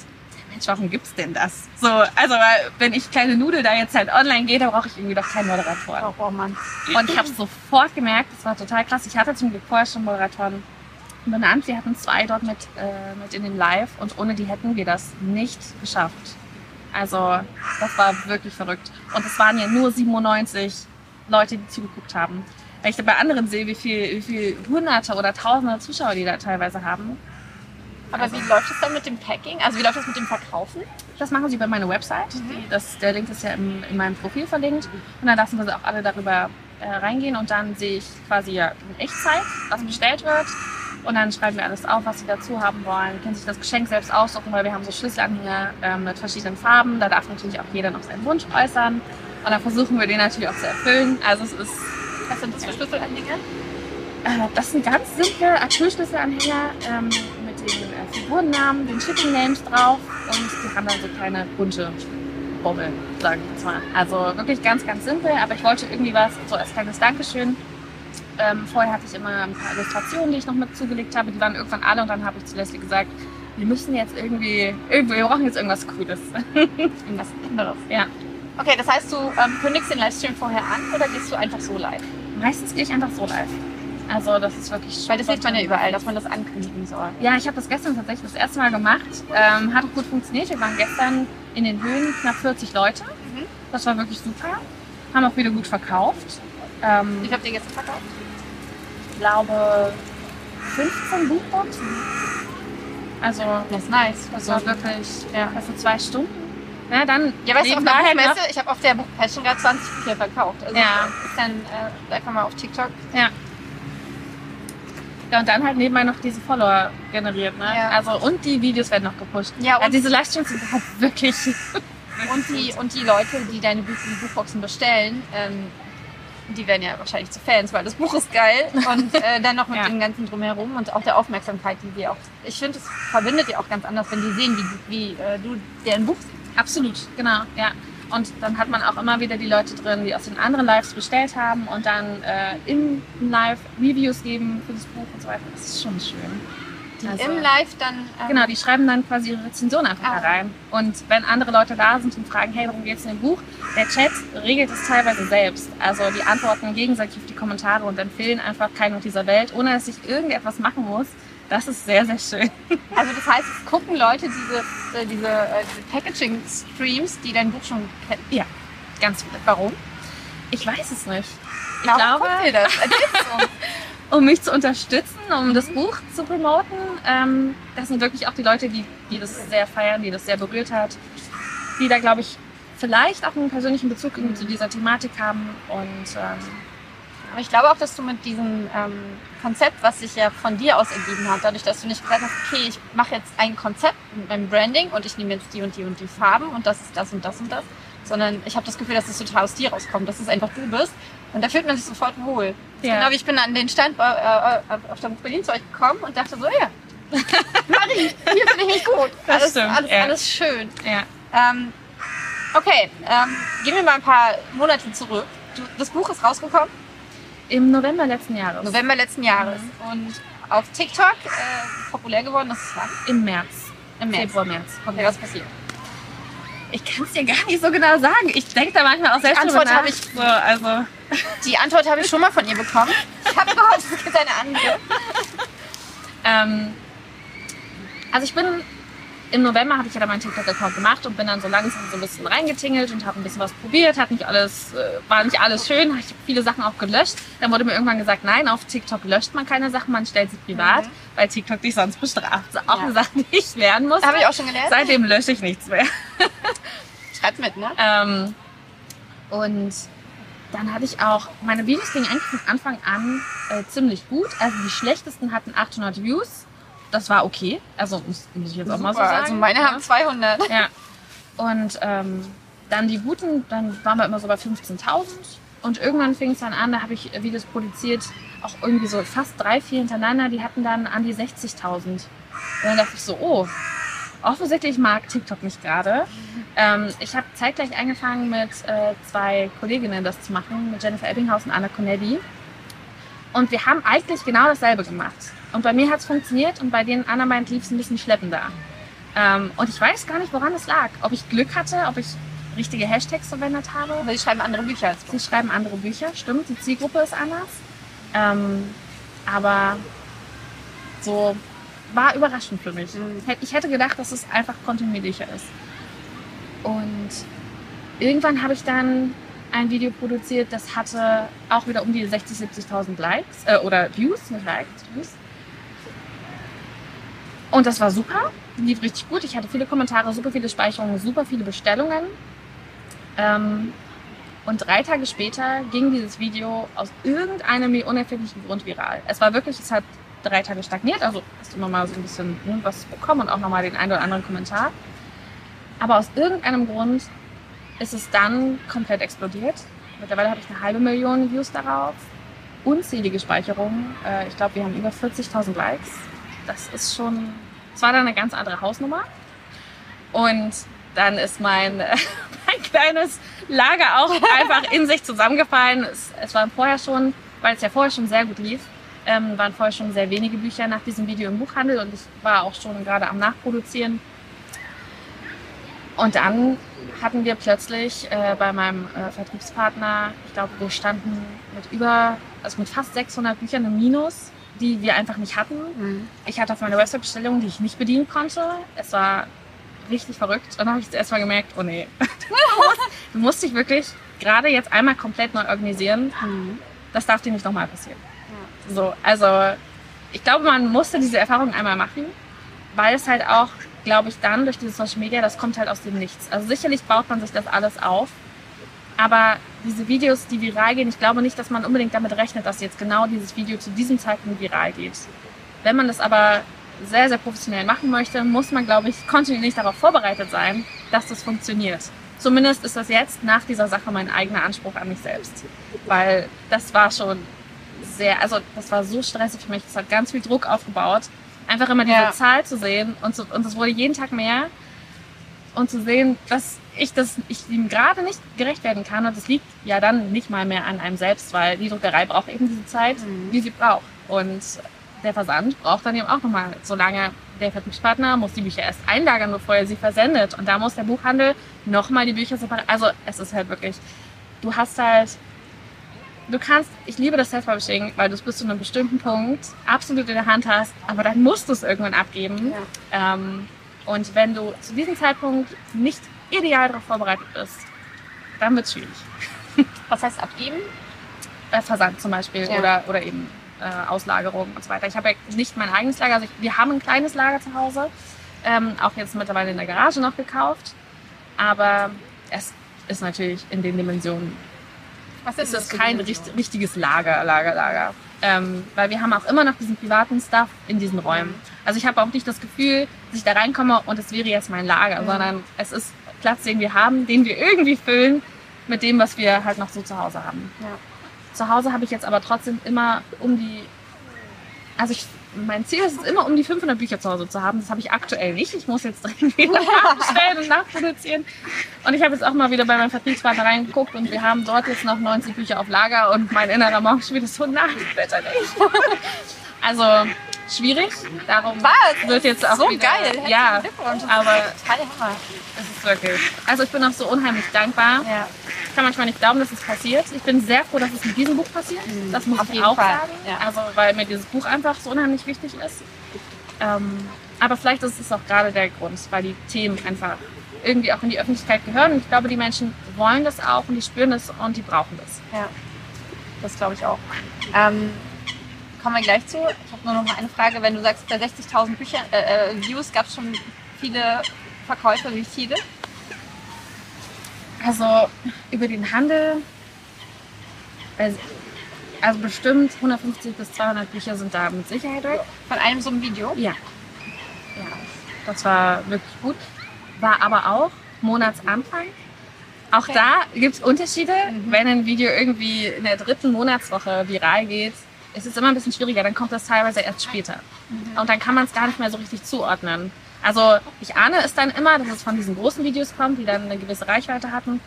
Mensch, warum gibt's denn das? So, also wenn ich kleine Nudel da jetzt halt online gehe, da brauche ich irgendwie doch keinen Moderatoren. Oh, oh Mann. Und ich habe sofort gemerkt, das war total krass. Ich hatte zum Glück vorher schon Moderatoren benannt. Wir hatten zwei dort mit, äh, mit in dem Live und ohne die hätten wir das nicht geschafft. Also das war wirklich verrückt. Und es waren ja nur 97 Leute, die zugeguckt haben. Wenn ich da bei anderen sehe, wie viel, wie viel Hunderte oder Tausende Zuschauer die da teilweise haben, Aber wie läuft es dann mit dem Packing? Also wie läuft das mit dem Verkaufen? Das machen sie über meine Website. Die, das, der Link ist ja im, in meinem Profil verlinkt. Und dann lassen wir sie auch alle darüber äh, reingehen und dann sehe ich quasi ja in Echtzeit, was bestellt wird. Und dann schreiben wir alles auf, was sie dazu haben wollen. Können sich das Geschenk selbst aussuchen, weil wir haben so Schlüsselanhänger äh, mit verschiedenen Farben. Da darf natürlich auch jeder noch seinen Wunsch äußern. Und dann versuchen wir den natürlich auch zu erfüllen. Also es ist. Was sind das für Schlüsselanhänger? Äh, das sind ganz simple Acrylschlüsselanhänger ähm, mit den äh, Figurennamen, den Shipping Names drauf und die haben dann so kleine bunte Bobbeln, sage ich jetzt mal. Also wirklich ganz, ganz simpel, aber ich wollte irgendwie was so als kleines Dankeschön. Ähm, vorher hatte ich immer ein paar Illustrationen, die ich noch mit zugelegt habe, die waren irgendwann alle und dann habe ich zu Leslie gesagt, wir müssen jetzt irgendwie, irgendwie wir brauchen jetzt irgendwas Cooles. [LAUGHS] irgendwas anderes. Ja. Okay, das heißt, du ähm, kündigst den Livestream vorher an oder gehst du einfach so live? Meistens gehe ich einfach so live. Also das ist wirklich Weil das sieht man ja überall, dass man das ankündigen soll. Ja, ich habe das gestern tatsächlich das erste Mal gemacht. Ähm, hat auch gut funktioniert. Wir waren gestern in den Höhen knapp 40 Leute. Mhm. Das war wirklich super. Haben auch wieder gut verkauft. Ähm, Wie viel habt ihr gestern verkauft? ich glaube 15 Buchboxen. Also Das ist nice. das war wirklich ja, für zwei Stunden. Ja, dann Ja, weißt du, auf der Buchmesse, ich habe auf der Buchpassion gerade 20 Bücher verkauft. Also Ja. ist dann äh, einfach mal auf TikTok. Ja. Ja, und dann halt nebenbei noch diese Follower generiert, ne? Ja. Also, und die Videos werden noch gepusht. Ja, und- also diese Livestreams sind halt [LAUGHS] wirklich. Und die, und die Leute, die deine Buch, die Buchboxen bestellen, ähm, die werden ja wahrscheinlich zu Fans, weil das Buch ist geil. Und äh, [LAUGHS] dann noch mit Ja. dem ganzen Drumherum und auch der Aufmerksamkeit, die sie auch. Ich finde, es verbindet die auch ganz anders, wenn die sehen, wie, wie äh, du deren Buch siehst. Absolut, genau, ja. Und dann hat man auch immer wieder die Leute drin, die aus den anderen Lives bestellt haben und dann äh, im Live Reviews geben für das Buch und so weiter. Das ist schon schön. Die Also- im Live dann. Ähm, Genau, die schreiben dann quasi ihre Rezension einfach Ah. da rein. Und wenn andere Leute da sind und fragen, hey, worum geht's in dem Buch? Der Chat regelt es teilweise selbst. Also die antworten gegenseitig auf die Kommentare und empfehlen einfach keinen auf dieser Welt, ohne dass ich irgendetwas machen muss. Das ist sehr, sehr schön. Also das heißt, es gucken Leute diese, äh, diese, äh, diese Packaging-Streams, die dein Buch schon kennen. Ganz viele. Warum? Ich weiß es nicht. Ich Warum glaube, das? [LAUGHS] Um mich zu unterstützen, um das Buch zu promoten. Ähm, das sind wirklich auch die Leute, die, die das sehr feiern, die das sehr berührt hat, die da, glaube ich, vielleicht auch einen persönlichen Bezug irgendwie zu dieser Thematik haben. Und ähm, Aber ich glaube auch, dass du mit diesem ähm, Konzept, was sich ja von dir aus ergeben hat, dadurch, dass du nicht gesagt hast, okay, ich mache jetzt ein Konzept mit meinem Branding und ich nehme jetzt die und die und die Farben und das ist das und das und das, sondern ich habe das Gefühl, dass es total aus dir rauskommt, dass es einfach du bist und da fühlt man sich sofort wohl. Ja. Genau wie ich bin an den Stand äh, äh, auf der Buch Berlin zu euch gekommen und dachte so, ja, [LAUGHS] Marie, hier finde ich mich gut. Das alles, stimmt, alles, ja. alles schön. ja. Ähm, okay, ähm, gehen wir mal ein paar Monate zurück. Du, das Buch ist rausgekommen. Im November letzten Jahres. November letzten Jahres. Und auf TikTok äh, populär geworden, das ist wann? Im März. Im März. Februar, März. Okay, was passiert? Ich kann es dir gar nicht so genau sagen. Ich denke da manchmal auch selbst Antwort drüber habe nach. ich- So, also, [LAUGHS] Die Antwort habe ich schon mal von ihr bekommen. Ich habe gehofft, es gibt eine andere. ähm, also ich bin im November habe ich ja dann meinen TikTok-Account gemacht und bin dann so langsam so ein bisschen reingetingelt und habe ein bisschen was probiert. Hat nicht alles, äh, war nicht alles schön. Ich habe viele Sachen auch gelöscht. Dann wurde mir irgendwann gesagt, nein, auf TikTok löscht man keine Sachen, man stellt sie privat, Mhm. weil TikTok dich sonst bestraft. Das ist auch Ja. eine Sache, die ich lernen muss. Habe ich auch schon gelernt. Seitdem lösche ich nichts mehr. [LAUGHS] Schreib's mit, ne? Ähm, und dann hatte ich auch, meine Videos gingen eigentlich von Anfang an äh, ziemlich gut. Also die schlechtesten hatten 800 Views. Das war okay. Also muss, muss ich jetzt auch mal so Super, sagen. also meine ja. haben 200. Ja. Und ähm, dann die guten, dann waren wir immer so bei 15.000. Und irgendwann fing es dann an, da habe ich Videos produziert, auch irgendwie so fast drei, vier hintereinander, die hatten dann an die 60.000. Und dann dachte ich so, oh, offensichtlich mag TikTok mich gerade. Ähm, ich habe zeitgleich angefangen mit äh, zwei Kolleginnen das zu machen, mit Jennifer Ebbinghaus und Anna Connelly. Und wir haben eigentlich genau dasselbe gemacht. Und bei mir hat es funktioniert und bei den anderen beiden lief es ein bisschen schleppender. Ähm, und ich weiß gar nicht, woran es lag. Ob ich Glück hatte, ob ich richtige Hashtags verwendet habe. Aber sie schreiben andere Bücher als du. Sie schreiben andere Bücher, stimmt. Die Zielgruppe ist anders. Ähm, aber so war überraschend für mich. Mhm. Ich hätte gedacht, dass es einfach kontinuierlicher ist. Und irgendwann habe ich dann ein Video produziert, das hatte auch wieder um die 60.000, 70.000 Likes äh, oder Views, nicht Likes, Views. Und das war super, lief richtig gut. Ich hatte viele Kommentare, super viele Speicherungen, super viele Bestellungen. Ähm, Und drei Tage später ging dieses Video aus irgendeinem mir unerfindlichen Grund viral. Es war wirklich, es hat drei Tage stagniert, also hast du immer mal so ein bisschen ne, was bekommen und auch nochmal den einen oder anderen Kommentar. Aber aus irgendeinem Grund ist es dann komplett explodiert. Mittlerweile habe ich eine halbe Million Views darauf, unzählige Speicherungen. Äh, ich glaube, wir haben über 40.000 Likes. Das ist schon, es war dann eine ganz andere Hausnummer. Und dann ist mein, [LAUGHS] mein kleines Lager auch [LAUGHS] einfach in sich zusammengefallen. Es, es waren vorher schon, weil es ja vorher schon sehr gut lief, ähm, waren vorher schon sehr wenige Bücher nach diesem Video im Buchhandel und ich war auch schon gerade am Nachproduzieren. Und dann hatten wir plötzlich äh, bei meinem äh, Vertriebspartner, ich glaube, wir standen mit über, also mit fast 600 Büchern im Minus, die wir einfach nicht hatten. Mhm. Ich hatte auf meiner Website-Bestellung, die ich nicht bedienen konnte. Es war richtig verrückt. Und dann habe ich erst mal gemerkt, oh nee, [LAUGHS] du musst dich wirklich gerade jetzt einmal komplett neu organisieren. Mhm. Das darf dir nicht nochmal passieren. So, also ich glaube, man musste diese Erfahrung einmal machen, weil es halt auch, glaube ich, dann durch diese Social Media, das kommt halt aus dem Nichts. Also sicherlich baut man sich das alles auf, aber diese Videos, die viral gehen, ich glaube nicht, dass man unbedingt damit rechnet, dass jetzt genau dieses Video zu diesem Zeitpunkt viral geht. Wenn man das aber sehr, sehr professionell machen möchte, muss man, glaube ich, kontinuierlich darauf vorbereitet sein, dass das funktioniert. Zumindest ist das jetzt nach dieser Sache mein eigener Anspruch an mich selbst. Weil das war schon sehr, also das war so stressig für mich, das hat ganz viel Druck aufgebaut. Einfach immer diese Ja. Zahl zu sehen und, zu, und es wurde jeden Tag mehr. Und zu sehen, dass ich das, ich ihm gerade nicht gerecht werden kann. Und das liegt ja dann nicht mal mehr an einem selbst, weil die Druckerei braucht eben diese Zeit, Mhm. die sie braucht. Und der Versand braucht dann eben auch nochmal so lange. Der Vertriebspartner muss die Bücher erst einlagern, bevor er sie versendet. Und da muss der Buchhandel nochmal die Bücher separat. Also es ist halt wirklich, du hast halt, du kannst, ich liebe das Self-Publishing, weil du es bis zu einem bestimmten Punkt absolut in der Hand hast, aber dann musst du es irgendwann abgeben. Ähm, und wenn du zu diesem Zeitpunkt nicht ideal darauf vorbereitet bist, dann wird es schwierig. [LAUGHS] Was heißt abgeben? Äh, Versand zum Beispiel Ja. oder, oder eben äh, Auslagerung und so weiter. Ich habe ja nicht mein eigenes Lager, also ich, wir haben ein kleines Lager zu Hause, ähm, auch jetzt mittlerweile in der Garage noch gekauft, aber es ist natürlich in den Dimensionen Was ist das kein richt, richtiges Lager, Lager, Lager. Ähm, weil wir haben auch immer noch diesen privaten Stuff in diesen Räumen. Also ich habe auch nicht das Gefühl, dass ich da reinkomme und es wäre jetzt mein Lager, sondern es ist Platz, den wir haben, den wir irgendwie füllen mit dem, was wir halt noch so zu Hause haben. Ja. Zu Hause habe ich jetzt aber trotzdem immer um die, also ich, mein Ziel ist es immer, um die 500 Bücher zu Hause zu haben. Das habe ich aktuell nicht. Ich muss jetzt [LAUGHS] dringend wieder nachbestellen und nachproduzieren. Und ich habe jetzt auch mal wieder bei meinem Vertriebspartner reingeguckt und wir haben dort jetzt noch 90 Bücher auf Lager und mein innerer Mensch wieder so, nein, [LAUGHS] bitte nicht. Also schwierig. Darum Was? wird jetzt auch so wieder, geil. Ja, aber es ist wirklich. Also ich bin auch so unheimlich dankbar. Ja. Ich kann manchmal nicht glauben, dass es passiert. Ich bin sehr froh, dass es mit diesem Buch passiert. Das muss Auf ich auch Fall, sagen. ja. Also weil mir dieses Buch einfach so unheimlich wichtig ist. Ähm, aber vielleicht ist es auch gerade der Grund, weil die Themen einfach irgendwie auch in die Öffentlichkeit gehören. Und ich glaube, die Menschen wollen das auch und die spüren das und die brauchen das. Ja, das glaube ich auch. Ähm, kommen wir gleich zu. Ich habe nur noch mal eine Frage. Wenn du sagst, bei 60.000 Bücher, äh, äh, Views gab es schon viele Verkäufe, wie viele? Also über den Handel, also also bestimmt 150 bis 200 Bücher sind da mit Sicherheit weg. Von einem so einem Video? Ja. Ja, das war wirklich gut. War aber auch Monatsanfang. Auch Okay. da gibt es Unterschiede. Wenn ein Video irgendwie in der dritten Monatswoche viral geht, ist es immer ein bisschen schwieriger. Dann kommt das teilweise erst später. Und dann kann man es gar nicht mehr so richtig zuordnen. Also ich ahne es dann immer, dass es von diesen großen Videos kommt, die dann eine gewisse Reichweite hatten.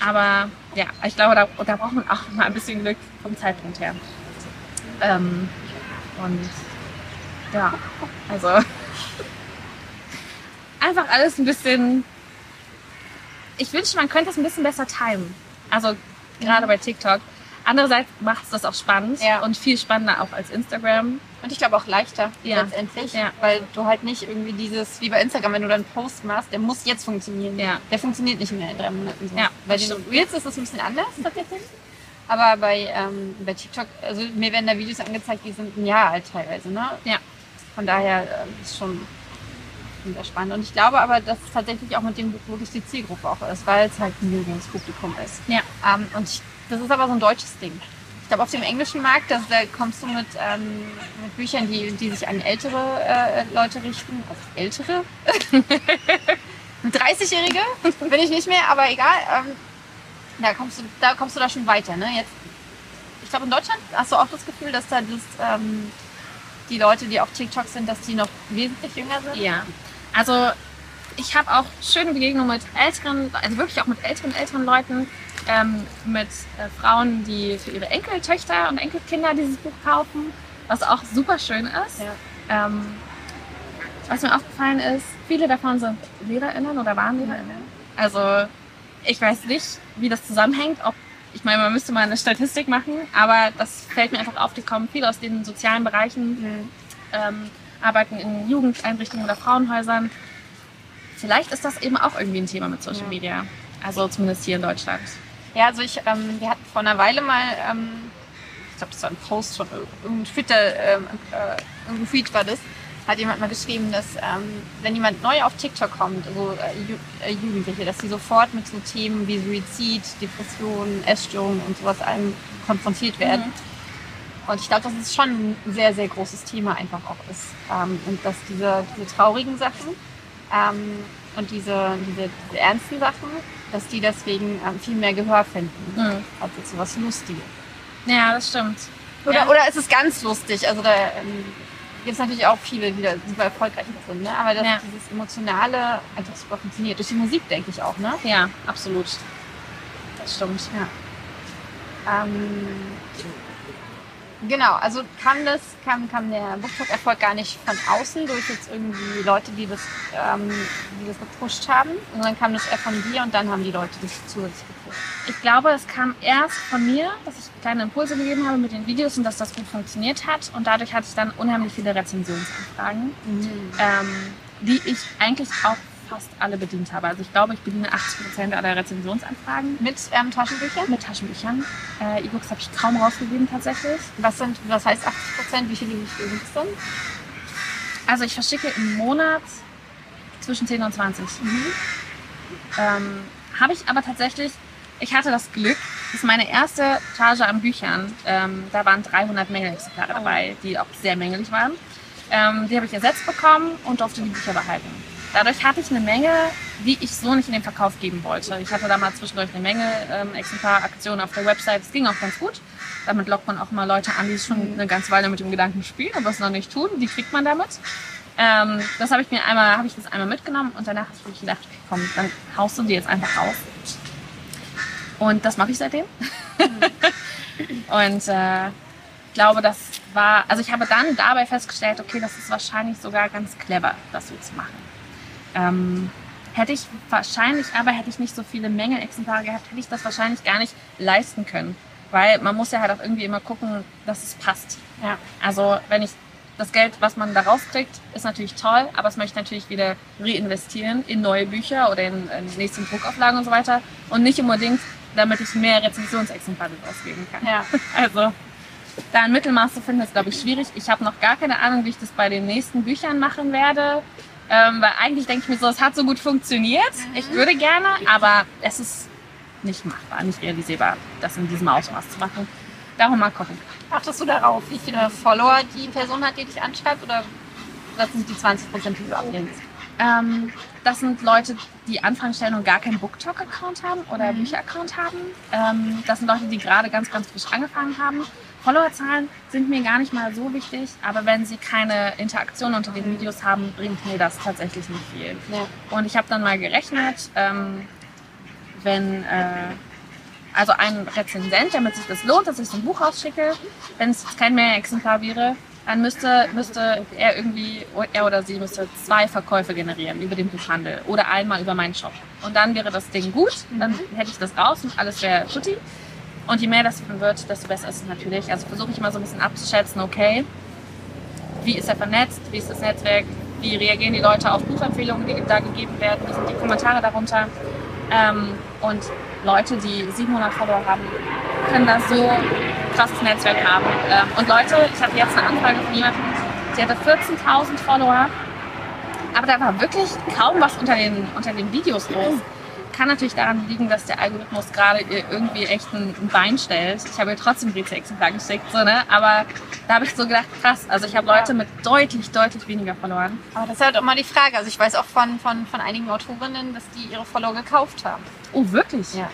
Aber ja, ich glaube, da, da braucht man auch mal ein bisschen Glück vom Zeitpunkt her. Ähm, und ja, also [LAUGHS] einfach alles ein bisschen. Ich wünsche, man könnte es ein bisschen besser timen. Also gerade bei TikTok. Andererseits macht es das auch spannend Ja. und viel spannender auch als Instagram. Und ich glaube auch leichter Ja. letztendlich, Ja. weil du halt nicht irgendwie dieses, wie bei Instagram, wenn du dann einen Post machst, der muss jetzt funktionieren. Ja. Der funktioniert nicht mehr in drei Monaten so. Ja, bei das den. Reels ist es ein bisschen anders tatsächlich. Aber bei, ähm, bei TikTok, also mir werden da Videos angezeigt, die sind ein Jahr alt teilweise, ne? Ja. Von daher ähm, ist schon schon sehr spannend. Und ich glaube aber, dass es tatsächlich auch mit dem wirklich die Zielgruppe auch ist, weil es halt ein junges Publikum ist. Ja. Ähm, und ich, das ist aber so ein deutsches Ding. Ich glaube, auf dem englischen Markt, das, da kommst du mit, ähm, mit Büchern, die, die sich an ältere äh, Leute richten. Also ältere? [LAUGHS] 30-Jährige bin ich nicht mehr, aber egal. Ähm, da kommst du, da kommst du da schon weiter. Ne? Jetzt, ich glaube, in Deutschland hast du auch das Gefühl, dass da das, ähm, die Leute, die auf TikTok sind, dass die noch wesentlich jünger sind. Ja. Also ich habe auch schöne Begegnungen mit älteren, also wirklich auch mit älteren, älteren Leuten, ähm, mit äh, Frauen, die für ihre Enkeltöchter und Enkelkinder dieses Buch kaufen, was auch super schön ist. Ja. Ähm, was mir aufgefallen ist, viele davon sind LehrerInnen oder waren LehrerInnen. Also ich weiß nicht, wie das zusammenhängt, ob ich meine, man müsste mal eine Statistik machen, aber das fällt mir einfach auf, die kommen viel aus den sozialen Bereichen, Mhm. ähm, arbeiten in Jugendeinrichtungen oder Frauenhäusern. Vielleicht ist das eben auch irgendwie ein Thema mit Social Ja. Media. Also zumindest hier in Deutschland. Ja, also ich, ähm, wir hatten vor einer Weile mal, ähm, ich glaube, das war ein Post von ir- irgendeinem Twitter, ähm, äh, irgendein Tweet war das, hat jemand mal geschrieben, dass ähm, wenn jemand neu auf TikTok kommt, also äh, äh, Jugendliche, dass die sofort mit so Themen wie Suizid, Depressionen, Essstörungen und sowas allem konfrontiert werden. Und ich glaube, dass es schon ein sehr, sehr großes Thema einfach auch ist. Ähm, und dass diese, diese traurigen Sachen ähm, und diese, diese, diese ernsten Sachen, dass die deswegen ähm, viel mehr Gehör finden. Mhm. als jetzt sowas Lustiges. Ja, das stimmt. Oder, Ja. oder ist es ganz lustig? Also da ähm, gibt es natürlich auch viele, die da super erfolgreich sind. Ne? Aber dass Ja. dieses Emotionale einfach super funktioniert. Durch die Musik, denke ich auch. Ne? Ja, absolut. Das stimmt. Ähm, genau, also kam das, kam, kam der BookTok-Erfolg gar nicht von außen durch jetzt irgendwie Leute, die das, ähm, die das gepusht haben, sondern kam das eher von dir und dann haben die Leute das zusätzlich gepusht. Ich glaube, es kam erst von mir, dass ich kleine Impulse gegeben habe mit den Videos und dass das gut funktioniert hat. Und dadurch hatte ich dann unheimlich viele Rezensionsanfragen, ähm, die ich eigentlich auch fast alle bedient habe. Also ich glaube, ich bediene 80% aller Rezensionsanfragen Mit ähm, Taschenbüchern? mit Taschenbüchern. Äh, E-Books habe ich kaum rausgegeben tatsächlich. Was, sind, was heißt 80 Prozent? Wie viele sind es denn? Also ich verschicke im Monat zwischen 10 und 20. Ähm, habe ich aber tatsächlich, ich hatte das Glück, dass meine erste Charge an Büchern, ähm, da waren 300 Mängelexemplare dabei, die auch sehr mängelig waren. Ähm, die habe ich ersetzt bekommen und durfte die Bücher behalten. Dadurch hatte ich eine Menge, die ich so nicht in den Verkauf geben wollte. Ich hatte da mal zwischendurch eine Menge ähm, Exemplaraktionen auf der Website. Das ging auch ganz gut. Damit lockt man auch mal Leute an, die schon eine ganze Weile mit dem Gedanken spielen, aber es noch nicht tun. Die kriegt man damit. Ähm, das habe ich mir einmal, habe ich das einmal mitgenommen und danach habe ich gedacht, okay, komm, dann haust du die jetzt einfach raus. Und das mache ich seitdem. [LAUGHS] und äh, ich glaube, das war, also ich habe dann dabei festgestellt, okay, das ist wahrscheinlich sogar ganz clever, das so zu machen. Ähm, hätte ich wahrscheinlich, aber hätte ich nicht so viele Mängelexemplare gehabt, hätte ich das wahrscheinlich gar nicht leisten können. Weil man muss ja halt auch irgendwie immer gucken, dass es passt. Ja. Also wenn ich das Geld, was man da rauskriegt, ist natürlich toll, aber es möchte ich natürlich wieder reinvestieren in neue Bücher oder in, in nächsten Druckauflagen und so weiter. Und nicht unbedingt, damit ich mehr Rezensionsexemplare ausgeben kann. Ja. [LAUGHS] Also da ein Mittelmaß zu finden, ist, glaube ich, schwierig. Ich habe noch gar keine Ahnung, wie ich das bei den nächsten Büchern machen werde. Ähm, weil eigentlich denke ich mir so, es hat so gut funktioniert. Ich würde gerne, aber es ist nicht machbar, nicht realisierbar, das in diesem Ausmaß zu machen. Darum mal gucken. Achtest du darauf, wie viele Follower die Person hat, die dich anschreibt? Oder was sind die 20 Prozent, die du ablehnst? Ähm, das sind Leute, die Anfragen stellen und gar keinen BookTok-Account haben oder Bücher-Account haben. Ähm, das sind Leute, die gerade ganz, ganz frisch angefangen haben. Followerzahlen sind mir gar nicht mal so wichtig, aber wenn sie keine Interaktion unter den Videos haben, bringt mir das tatsächlich nicht viel. Ja. Und ich habe dann mal gerechnet, ähm, wenn äh, also ein Rezensent, damit sich das lohnt, dass ich so ein Buch rausschicke, wenn es kein Mehrexemplar wäre, dann müsste, müsste er irgendwie, er oder sie müsste zwei Verkäufe generieren über den Buchhandel oder einmal über meinen Shop. Und dann wäre das Ding gut, dann hätte ich das raus und alles wäre tutti. Und je mehr das wird, desto besser ist es natürlich. Also versuche ich mal so ein bisschen abzuschätzen, okay, wie ist er vernetzt, wie ist das Netzwerk, wie reagieren die Leute auf Buchempfehlungen, die da gegeben werden, wie sind die Kommentare darunter. Ähm, und Leute, die 700 Follower haben, können das so krasses Netzwerk haben. Ähm, und Leute, ich hatte jetzt eine Anfrage von jemandem, die hatte 14.000 Follower, Aber da war wirklich kaum was unter den, unter den Videos los. Kann natürlich daran liegen, dass der Algorithmus gerade ihr irgendwie echt ein, ein Bein stellt. Ich habe ihr trotzdem Rezi-Exemplar geschickt, so, ne? aber da habe ich so gedacht, krass, also ich habe Leute mit deutlich, deutlich weniger verloren. Aber das ist halt auch mal die Frage. Also ich weiß auch von, von, von einigen Autorinnen, dass die ihre Follower gekauft haben. Oh, wirklich? Ja.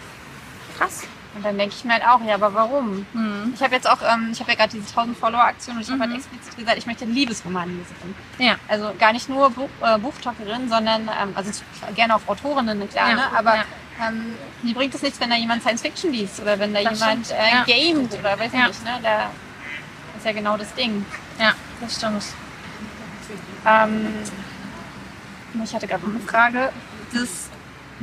Krass. Und dann denke ich mir halt auch, ja, aber warum? Mhm. Ich habe jetzt auch, ähm, ich habe ja gerade diese 1000 Follower-Aktion und ich habe Mhm. halt explizit gesagt, ich möchte Liebesromanleserin. Ja. Also gar nicht nur Buch, äh, Buchtalkerin, sondern, ähm, also gerne auch Autorinnen, klar, Ja, ne? aber ja. ähm, mir bringt es nichts, wenn da jemand Science Fiction liest oder wenn da Das jemand äh, ja. gamet oder weiß ich Ja. nicht, ne? Da ist ja genau das Ding. Ja, das stimmt. Ähm, ich hatte gerade noch eine Frage. Das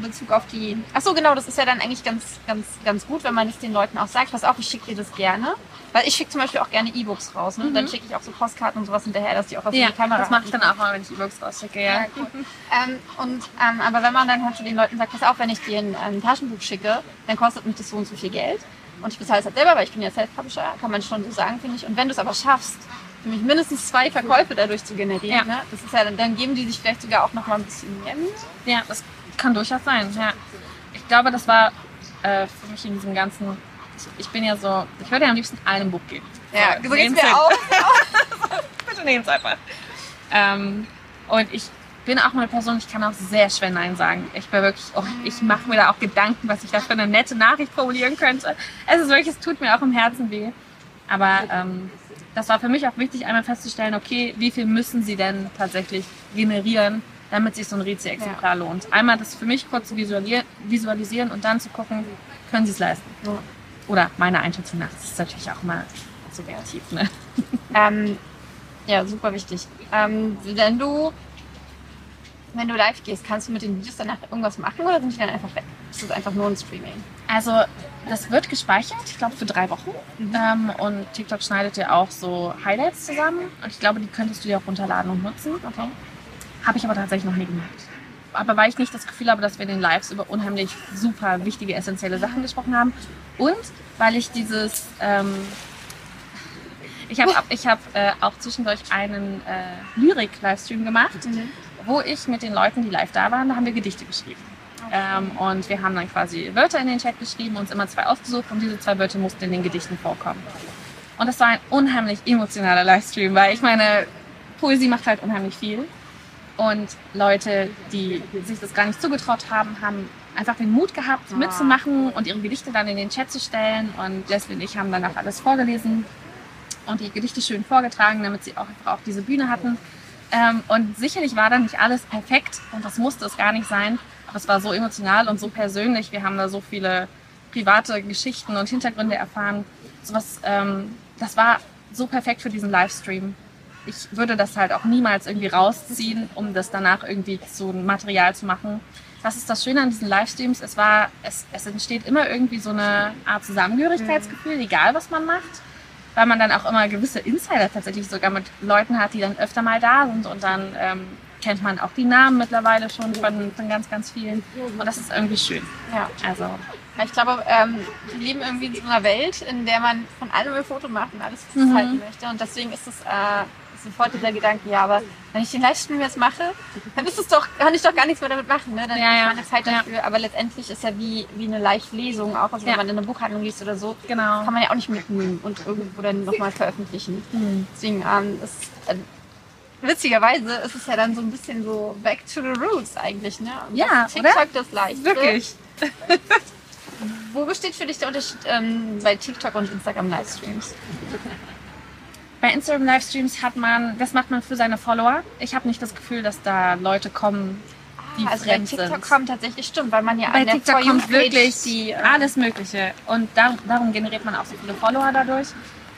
in Bezug auf die. Ach so, genau, das ist ja dann eigentlich ganz, ganz, ganz gut, wenn man es den Leuten auch sagt. Pass auf, ich schicke dir das gerne. Weil ich schicke zum Beispiel auch gerne E-Books raus. Ne? Mhm. Dann schicke ich auch so Postkarten und sowas hinterher, dass die auch was Ja, in die Kamera das mache ich dann auch mal, wenn ich E-Books rausschicke. Ja. Ja, gut. ähm, und, ähm, aber wenn man dann halt zu den Leuten sagt, pass auf, wenn ich dir ein, ein Taschenbuch schicke, dann kostet mich das so und so viel Geld. Und ich bezahle es halt selber, weil ich bin ja Self-Publisher, kann man schon so sagen, finde ich. Und wenn du es aber schaffst, für mich mindestens zwei Verkäufe dadurch zu generieren, Ja. ne? das ist ja, dann, dann geben die sich vielleicht sogar auch noch mal ein bisschen mehr mit. Ja, das kann durchaus sein. Ja. Ich glaube, das war äh, für mich in diesem ganzen. Ich, ich bin ja so, ich würde ja am liebsten einem Buch geben. Ja, So, so geht's mir hin. auch. [LAUGHS] Bitte nehm's einfach. Ähm, und ich bin auch mal eine Person, ich kann auch sehr schwer Nein sagen. Ich bin wirklich, oh, ich mache mir da auch Gedanken, was ich da für eine nette Nachricht formulieren könnte. Es ist wirklich, es tut mir auch im Herzen weh. Aber ähm, das war für mich auch wichtig, einmal festzustellen, okay, wie viel müssen sie denn tatsächlich generieren, damit sich so ein Rezi-Exemplar lohnt. Einmal das für mich kurz zu visualisieren, und dann zu gucken, können sie es leisten. Ja. Oder meine Einschätzung nach, das ist natürlich auch mal subjektiv. Ne? [LAUGHS] Ähm, ja, super wichtig. Ähm, wenn du wenn du live gehst, kannst du mit den Videos danach irgendwas machen oder sind die dann einfach weg? Ist das einfach nur ein Streaming? Also das wird gespeichert, ich glaube für drei Wochen. Ähm, und TikTok schneidet ja auch so Highlights zusammen. Und ich glaube, die könntest du dir auch runterladen und nutzen. Okay. Habe ich aber tatsächlich noch nie gemacht. Aber weil ich nicht das Gefühl habe, dass wir in den Lives über unheimlich super wichtige, essentielle Sachen gesprochen haben. Und weil ich dieses... Ähm, ich habe ich hab, äh, auch zwischendurch einen äh, Lyrik-Livestream gemacht, wo ich mit den Leuten, die live da waren, da haben wir Gedichte geschrieben. Ähm, und wir haben dann quasi Wörter in den Chat geschrieben, uns immer zwei ausgesucht und diese zwei Wörter mussten in den Gedichten vorkommen. Und das war ein unheimlich emotionaler Livestream, weil ich meine, Poesie macht halt unheimlich viel. Und Leute, die sich das gar nicht zugetraut haben, haben einfach den Mut gehabt, mitzumachen und ihre Gedichte dann in den Chat zu stellen. Und Leslie und ich haben dann auch alles vorgelesen und die Gedichte schön vorgetragen, damit sie auch auch diese Bühne hatten. Ähm, und sicherlich war da nicht alles perfekt und das musste es gar nicht sein. Aber es war so emotional und so persönlich. Wir haben da so viele private Geschichten und Hintergründe erfahren. Sowas, ähm, das war so perfekt für diesen Livestream. Ich würde das halt auch niemals irgendwie rausziehen, um das danach irgendwie zu Material zu machen. Das ist das Schöne an diesen Livestreams. Es war, es, es entsteht immer irgendwie so eine Art Zusammengehörigkeitsgefühl, egal was man macht weil man dann auch immer gewisse Insider tatsächlich sogar mit Leuten hat, die dann öfter mal da sind und dann ähm, kennt man auch die Namen mittlerweile schon von, von ganz, ganz vielen und das ist irgendwie schön. Ja. Also Ich glaube, ähm, wir leben irgendwie in so einer Welt, in der man von allem ein Foto macht und alles Mhm. festhalten möchte. Und deswegen ist es äh, sofort dieser Gedanke, ja, aber wenn ich den Livestream jetzt mache, dann ist es doch, kann ich doch gar nichts mehr damit machen. Ne? Dann Ja, ist ja. meine Zeit Ja. dafür. Aber letztendlich ist ja wie, wie eine Live-Lesung, auch also wenn Ja. man in eine Buchhandlung liest oder so, genau. kann man ja auch nicht mitnehmen und irgendwo dann nochmal veröffentlichen. Hm. Deswegen ähm, ist, äh, witzigerweise ist es ja dann so ein bisschen so back to the roots eigentlich, ne? Und Ja, das TikTok das Leichte. Wirklich. [LAUGHS] Wo besteht für dich der Unterschied ähm, bei TikTok und Instagram Livestreams? [LAUGHS] Bei Instagram Livestreams hat man, das macht man für seine Follower. Ich habe nicht das Gefühl, dass da Leute kommen, die also bei fremd TikTok sind. kommt tatsächlich stimmt, weil man ja Bei TikTok kommt wirklich die äh, alles Mögliche. Und darum, darum generiert man auch so viele Follower dadurch.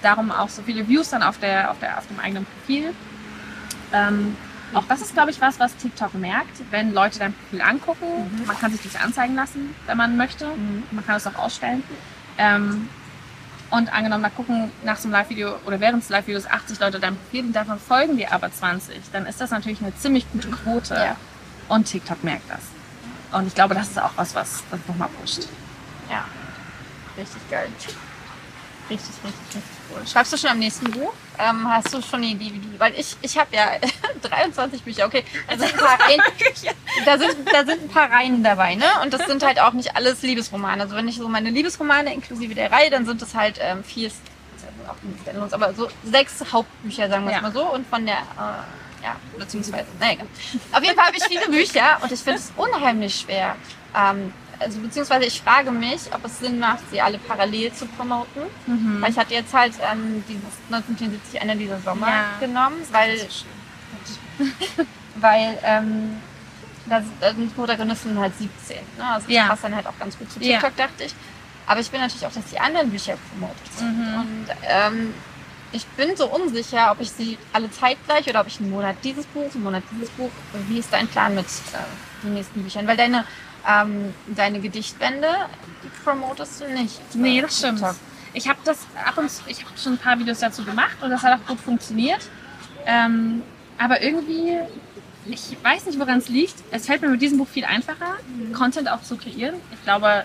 Darum auch so viele Views dann auf, der, auf, der, auf dem eigenen Profil. Ähm, auch das ist, glaube ich, was, was TikTok merkt, wenn Leute dein Profil angucken. Man kann sich das anzeigen lassen, wenn man möchte. Man kann es auch ausstellen. Ähm, und angenommen, da gucken nach so einem Live-Video oder während des Live-Videos 80 Leute dein Profil und davon folgen dir aber 20, dann ist das natürlich eine ziemlich gute Quote. Ja. Und TikTok merkt das. Und ich glaube, das ist auch was, was das nochmal pusht. ja, richtig geil. Richtig, richtig, richtig cool. Schreibst du schon am nächsten Buch? Ähm, hast du schon eine Idee, wie du, weil ich, ich habe ja [LAUGHS] 23 Bücher, okay, da sind, ein paar [LAUGHS] Reihen, da, sind, da sind ein paar Reihen dabei, ne? Und das sind halt auch nicht alles Liebesromane. Also wenn ich so meine Liebesromane inklusive der Reihe, dann sind es halt ähm, vier, auch nicht Standalones, aber so sechs Hauptbücher, sagen wir es Ja. mal so. Und von der, äh, ja, beziehungsweise, naja. Auf jeden Fall habe ich viele Bücher und ich finde es unheimlich schwer. Ähm, also beziehungsweise ich frage mich, ob es Sinn macht, sie alle parallel zu promoten. Mhm. Weil ich hatte jetzt halt ähm, dieses 1974 Ende dieser Sommer Ja. genommen, weil, [LAUGHS] weil ähm, da sind- da sind Protagonisten halt 17. Ne? Also das Ja. passt dann halt auch ganz gut zu Ja. TikTok, dachte ich. Aber ich will natürlich auch, dass die anderen Bücher promotet sind. Mhm. Und ähm, ich bin so unsicher, ob ich sie alle zeitgleich oder ob ich einen Monat dieses Buch, einen Monat dieses Buch. Wie ist dein Plan mit äh, den nächsten Büchern? Weil deine, ähm, deine Gedichtbände, die promotest du nicht. Nee, das stimmt. TikTok. Ich habe das ab und zu, ich habe schon ein paar Videos dazu gemacht und das hat auch gut funktioniert. Ähm, aber irgendwie, ich weiß nicht, woran es liegt. Es fällt mir mit diesem Buch viel einfacher, Content auch zu kreieren. Ich glaube,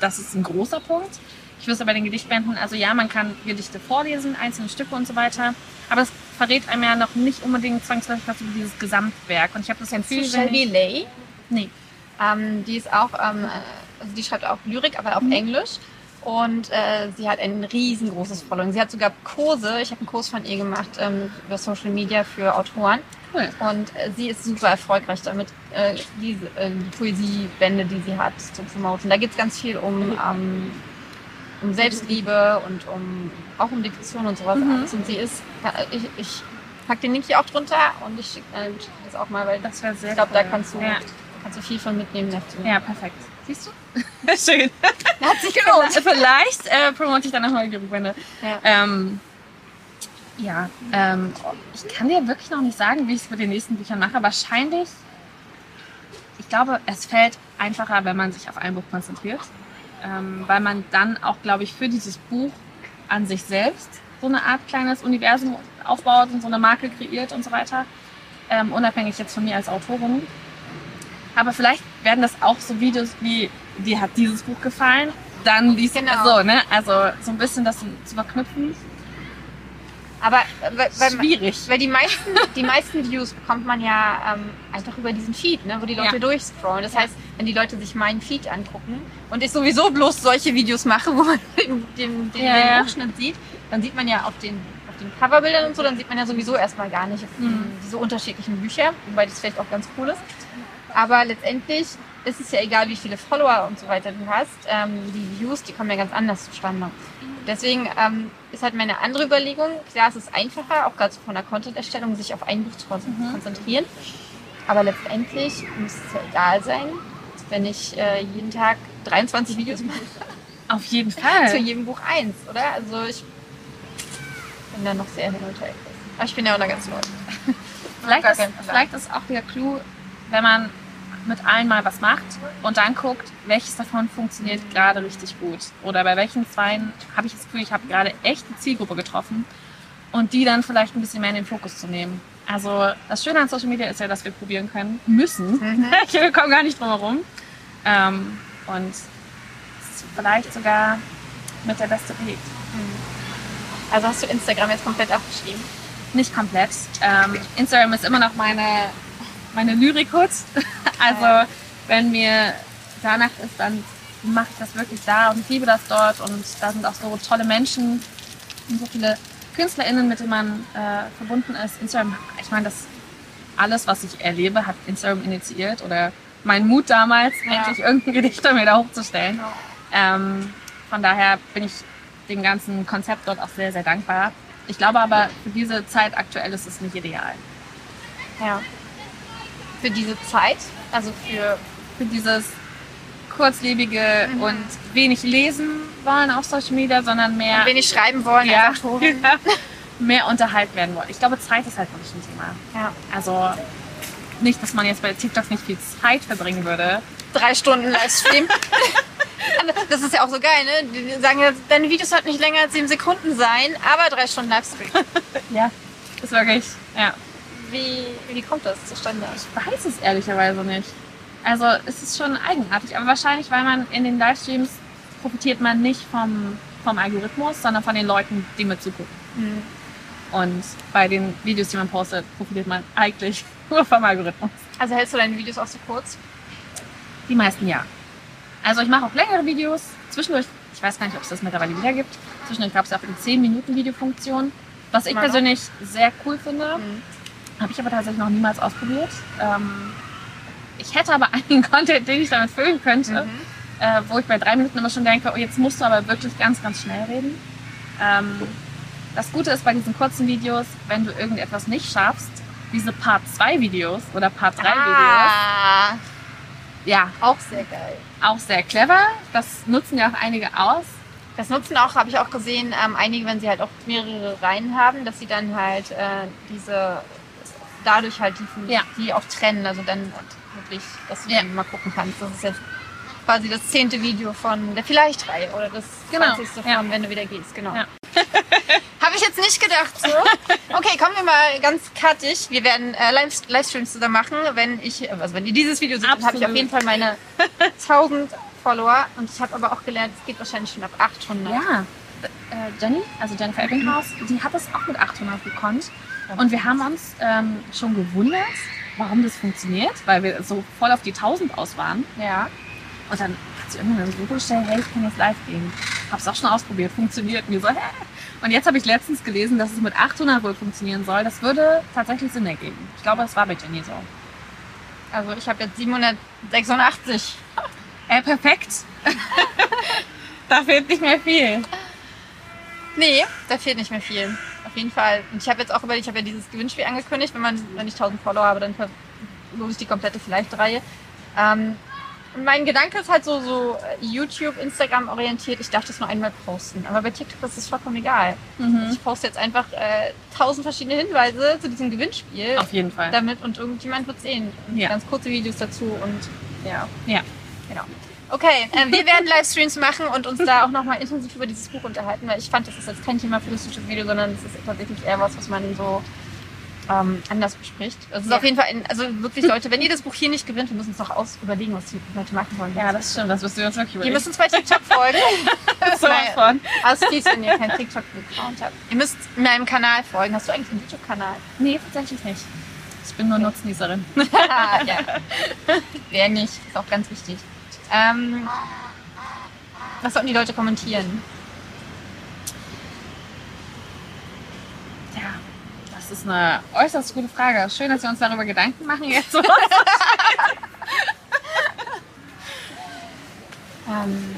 das ist ein großer Punkt. Ich wüsste bei den Gedichtbänden, also ja, man kann Gedichte vorlesen, einzelne Stücke und so weiter. Aber es verrät einem ja noch nicht unbedingt zwangsläufig was über dieses Gesamtwerk. Und ich habe das wenn Shelby ich, Lay. nee, Ähm, die ist auch, ähm, äh, also die schreibt auch Lyrik, aber auf Englisch. Und äh, sie hat ein riesengroßes Following. Sie hat sogar Kurse, ich habe einen Kurs von ihr gemacht ähm, über Social Media für Autoren. cool. Und äh, sie ist super erfolgreich damit, äh, diese äh, die Poesiebände, die sie hat, zu promoten. Da geht es ganz viel um, ähm, um Selbstliebe und um auch um Diktion und sowas Mhm. alles. Und sie ist, ich, ich pack den Link hier auch drunter und ich schicke äh, das auch mal, weil Das ich glaube, da cool. kannst du, Ja. Kannst du viel von mitnehmen. Ja, perfekt. Siehst du? [LAUGHS] Schön. [LAUGHS] Hat sich Genau. gelohnt. Vielleicht äh, promote ich dann nochmal die Rückwände. Ja. Ähm, ja, ähm, ich kann dir wirklich noch nicht sagen, wie ich es mit den nächsten Büchern mache. Wahrscheinlich, ich glaube, es fällt einfacher, wenn man sich auf ein Buch konzentriert. Ähm, weil man dann auch, glaube ich, für dieses Buch an sich selbst so eine Art kleines Universum aufbaut und so eine Marke kreiert und so weiter. Ähm, unabhängig jetzt von mir als Autorin. Aber vielleicht werden das auch so Videos wie, dir hat dieses Buch gefallen, dann liest Genau. so, ne? Also so ein bisschen das zu verknüpfen. Aber äh, weil, weil, Schwierig. weil die meisten, die meisten Views bekommt man ja ähm, einfach über diesen Feed, ne, wo die Leute Ja. durchscrollen. Das Ja. heißt, wenn die Leute sich meinen Feed angucken und ich sowieso bloß solche Videos mache, [LAUGHS] wo man den, den, den, Ja, den. Buchschnitt sieht, dann sieht man ja auf den, auf den Coverbildern und so, dann sieht man ja sowieso erstmal gar nicht Mhm. diese unterschiedlichen Bücher, wobei das vielleicht auch ganz cool ist. Aber letztendlich ist es ja egal, wie viele Follower und so weiter du hast. Ähm, die Views, die kommen ja ganz anders zustande. Deswegen ähm, ist halt meine andere Überlegung, klar, es ist einfacher, auch gerade so von der Content-Erstellung, sich auf ein Buch zu Mhm. konzentrieren. Aber letztendlich muss es ja egal sein, wenn ich äh, jeden Tag 23 Videos mache. Auf jeden [LAUGHS] Zu Fall. jedem Buch eins, oder? Also ich bin da noch sehr hin und her. gerissen. Aber ich bin ja auch noch ganz neu. Vielleicht ist, vielleicht ist auch der Clou, wenn man mit allen mal was macht und dann guckt, welches davon funktioniert gerade richtig gut. Oder bei welchen zweien habe ich das Gefühl, ich habe gerade echt eine Zielgruppe getroffen und die dann vielleicht ein bisschen mehr in den Fokus zu nehmen. Also das Schöne an Social Media ist ja, dass wir probieren können, müssen. Mhm. [LAUGHS] wir kommen gar nicht drum herum. Ähm, und vielleicht sogar mit der beste Weg. Also hast du Instagram jetzt komplett abgeschrieben? Nicht komplett. Ähm, Instagram ist immer noch meine, meine Lyrik-Hut. [LAUGHS] Also wenn mir danach ist, dann mache ich das wirklich da und ich liebe das dort und da sind auch so tolle Menschen und so viele KünstlerInnen, mit denen man äh, verbunden ist. Instagram, ich meine, das alles, was ich erlebe, hat Instagram initiiert oder mein Mut damals, Ja. endlich irgendein Gedicht mir da hochzustellen. Ähm, von daher bin ich dem ganzen Konzept dort auch sehr, sehr dankbar. Ich glaube aber, für diese Zeit aktuell ist es nicht ideal. Ja. Für diese Zeit, also für Für dieses kurzlebige und wenig lesen wollen auf Social Media, sondern mehr, wenn ich schreiben wollen [LAUGHS] ja, mehr unterhalten werden wollen. Ich glaube, Zeit ist halt wirklich ein Thema. Ja. Also nicht, dass man jetzt bei TikTok nicht viel Zeit verbringen würde. Drei Stunden Livestream. [LAUGHS] Das ist ja auch so geil, ne? Die sagen ja, deine Videos sollten nicht länger als sieben Sekunden sein, aber drei Stunden Livestream. [LAUGHS] Ja. Ist wirklich, ja. Wie, wie kommt das zustande? Ich weiß es ehrlicherweise nicht. Also es ist schon eigenartig, aber wahrscheinlich, weil man in den Livestreams profitiert man nicht vom vom Algorithmus, sondern von den Leuten, die mir zugucken. Mhm. Und bei den Videos, die man postet, profitiert man eigentlich [LAUGHS] nur vom Algorithmus. Also hältst du deine Videos auch so kurz? Die meisten ja. Also ich mache auch längere Videos. Zwischendurch, ich weiß gar nicht, ob es das mittlerweile wieder gibt. Zwischendurch gab es auch eine 10 Minuten Videofunktion, was ich noch? persönlich sehr cool finde. Mhm. Habe ich aber tatsächlich noch niemals ausprobiert. Ähm, ich hätte aber [LAUGHS] einen Content, den ich damit füllen könnte, Mhm. äh, wo ich bei drei Minuten immer schon denke, oh, jetzt musst du aber wirklich ganz, ganz schnell reden. Ähm, das Gute ist bei diesen kurzen Videos, wenn du irgendetwas nicht schaffst, diese Part 2 Videos oder Part 3 Videos, Ah, ja, auch sehr geil. auch sehr clever. Das nutzen ja auch einige aus. Das nutzen auch, habe ich auch gesehen, ähm, einige, wenn sie halt auch mehrere Reihen haben, dass sie dann halt äh, diese, dadurch halt die, Ja. die auch trennen. Also dann wirklich, dass du Ja. dann mal gucken kannst. Das ist jetzt quasi das zehnte Video von der Vielleicht-Reihe oder das Genau, 20. ja. von Wenn du wieder gehst. Genau. Ja. [LAUGHS] habe ich jetzt nicht gedacht so. Okay, kommen wir mal ganz cuttig. Wir werden äh, Live Livestreams zusammen machen. Wenn ich, also wenn ihr dieses Video seht, habe ich auf jeden Fall meine [LAUGHS] 1000 Follower. Und ich habe aber auch gelernt, es geht wahrscheinlich schon ab 800. Ja. Äh, Jenny, also Jennifer Ebbinghaus, die hat es auch mit 800 gekonnt. Und wir haben uns ähm, schon gewundert, warum das funktioniert, weil wir so voll auf die 1000 aus waren. Ja. Und dann hat sie irgendwann Suche gestellt, hey, ich kann jetzt live gehen. Hab's auch schon ausprobiert, funktioniert. Und wir so, hä? Und jetzt habe ich letztens gelesen, dass es mit 800 wohl funktionieren soll. Das würde tatsächlich Sinn ergeben. Ich glaube, das war bei Jenny so. Also ich habe jetzt 786. Äh, perfekt. [LAUGHS] da fehlt nicht mehr viel. Nee, da fehlt nicht mehr viel. Auf jeden Fall. Und ich habe jetzt auch überlegt, ich habe ja dieses Gewinnspiel angekündigt. Wenn, man, wenn ich 1000 Follower habe, dann verlose ich die komplette Vielleicht-Reihe. Ähm, mein Gedanke ist halt so, so äh, YouTube, Instagram orientiert. Ich darf das nur einmal posten. Aber bei TikTok ist es vollkommen egal. Mhm. Ich poste jetzt einfach äh, 1000 verschiedene Hinweise zu diesem Gewinnspiel. Auf jeden Fall. damit und irgendjemand wird sehen. Ja. Ganz kurze Videos dazu und ja. Ja. Genau. Okay, ähm, wir werden Livestreams machen und uns da auch nochmal intensiv über dieses Buch unterhalten, weil ich fand, das ist jetzt kein Thema für das YouTube-Video, sondern es ist tatsächlich eher was, was man so ähm, anders bespricht. Es ist Ja. auf jeden Fall, ein, also wirklich Leute, wenn ihr das Buch hier nicht gewinnt, wir müssen uns noch aus überlegen, was die Leute machen wollen. Ja, das stimmt. Das müssen wir uns wirklich Ihr überlegen. müsst uns bei TikTok folgen. [LAUGHS] so was von. Ausgeht, wenn ihr keinen TikTok-Account habt. Ihr müsst meinem Kanal folgen. Hast du eigentlich einen YouTube-Kanal? Nee, tatsächlich nicht. Ich bin nur Nutznießerin. [LAUGHS] ja. Wer nicht, ist auch ganz wichtig. Ähm, was sollten die Leute kommentieren? Ja, das ist eine äußerst gute Frage. Schön, dass wir uns darüber Gedanken machen jetzt. [LAUGHS] Ähm,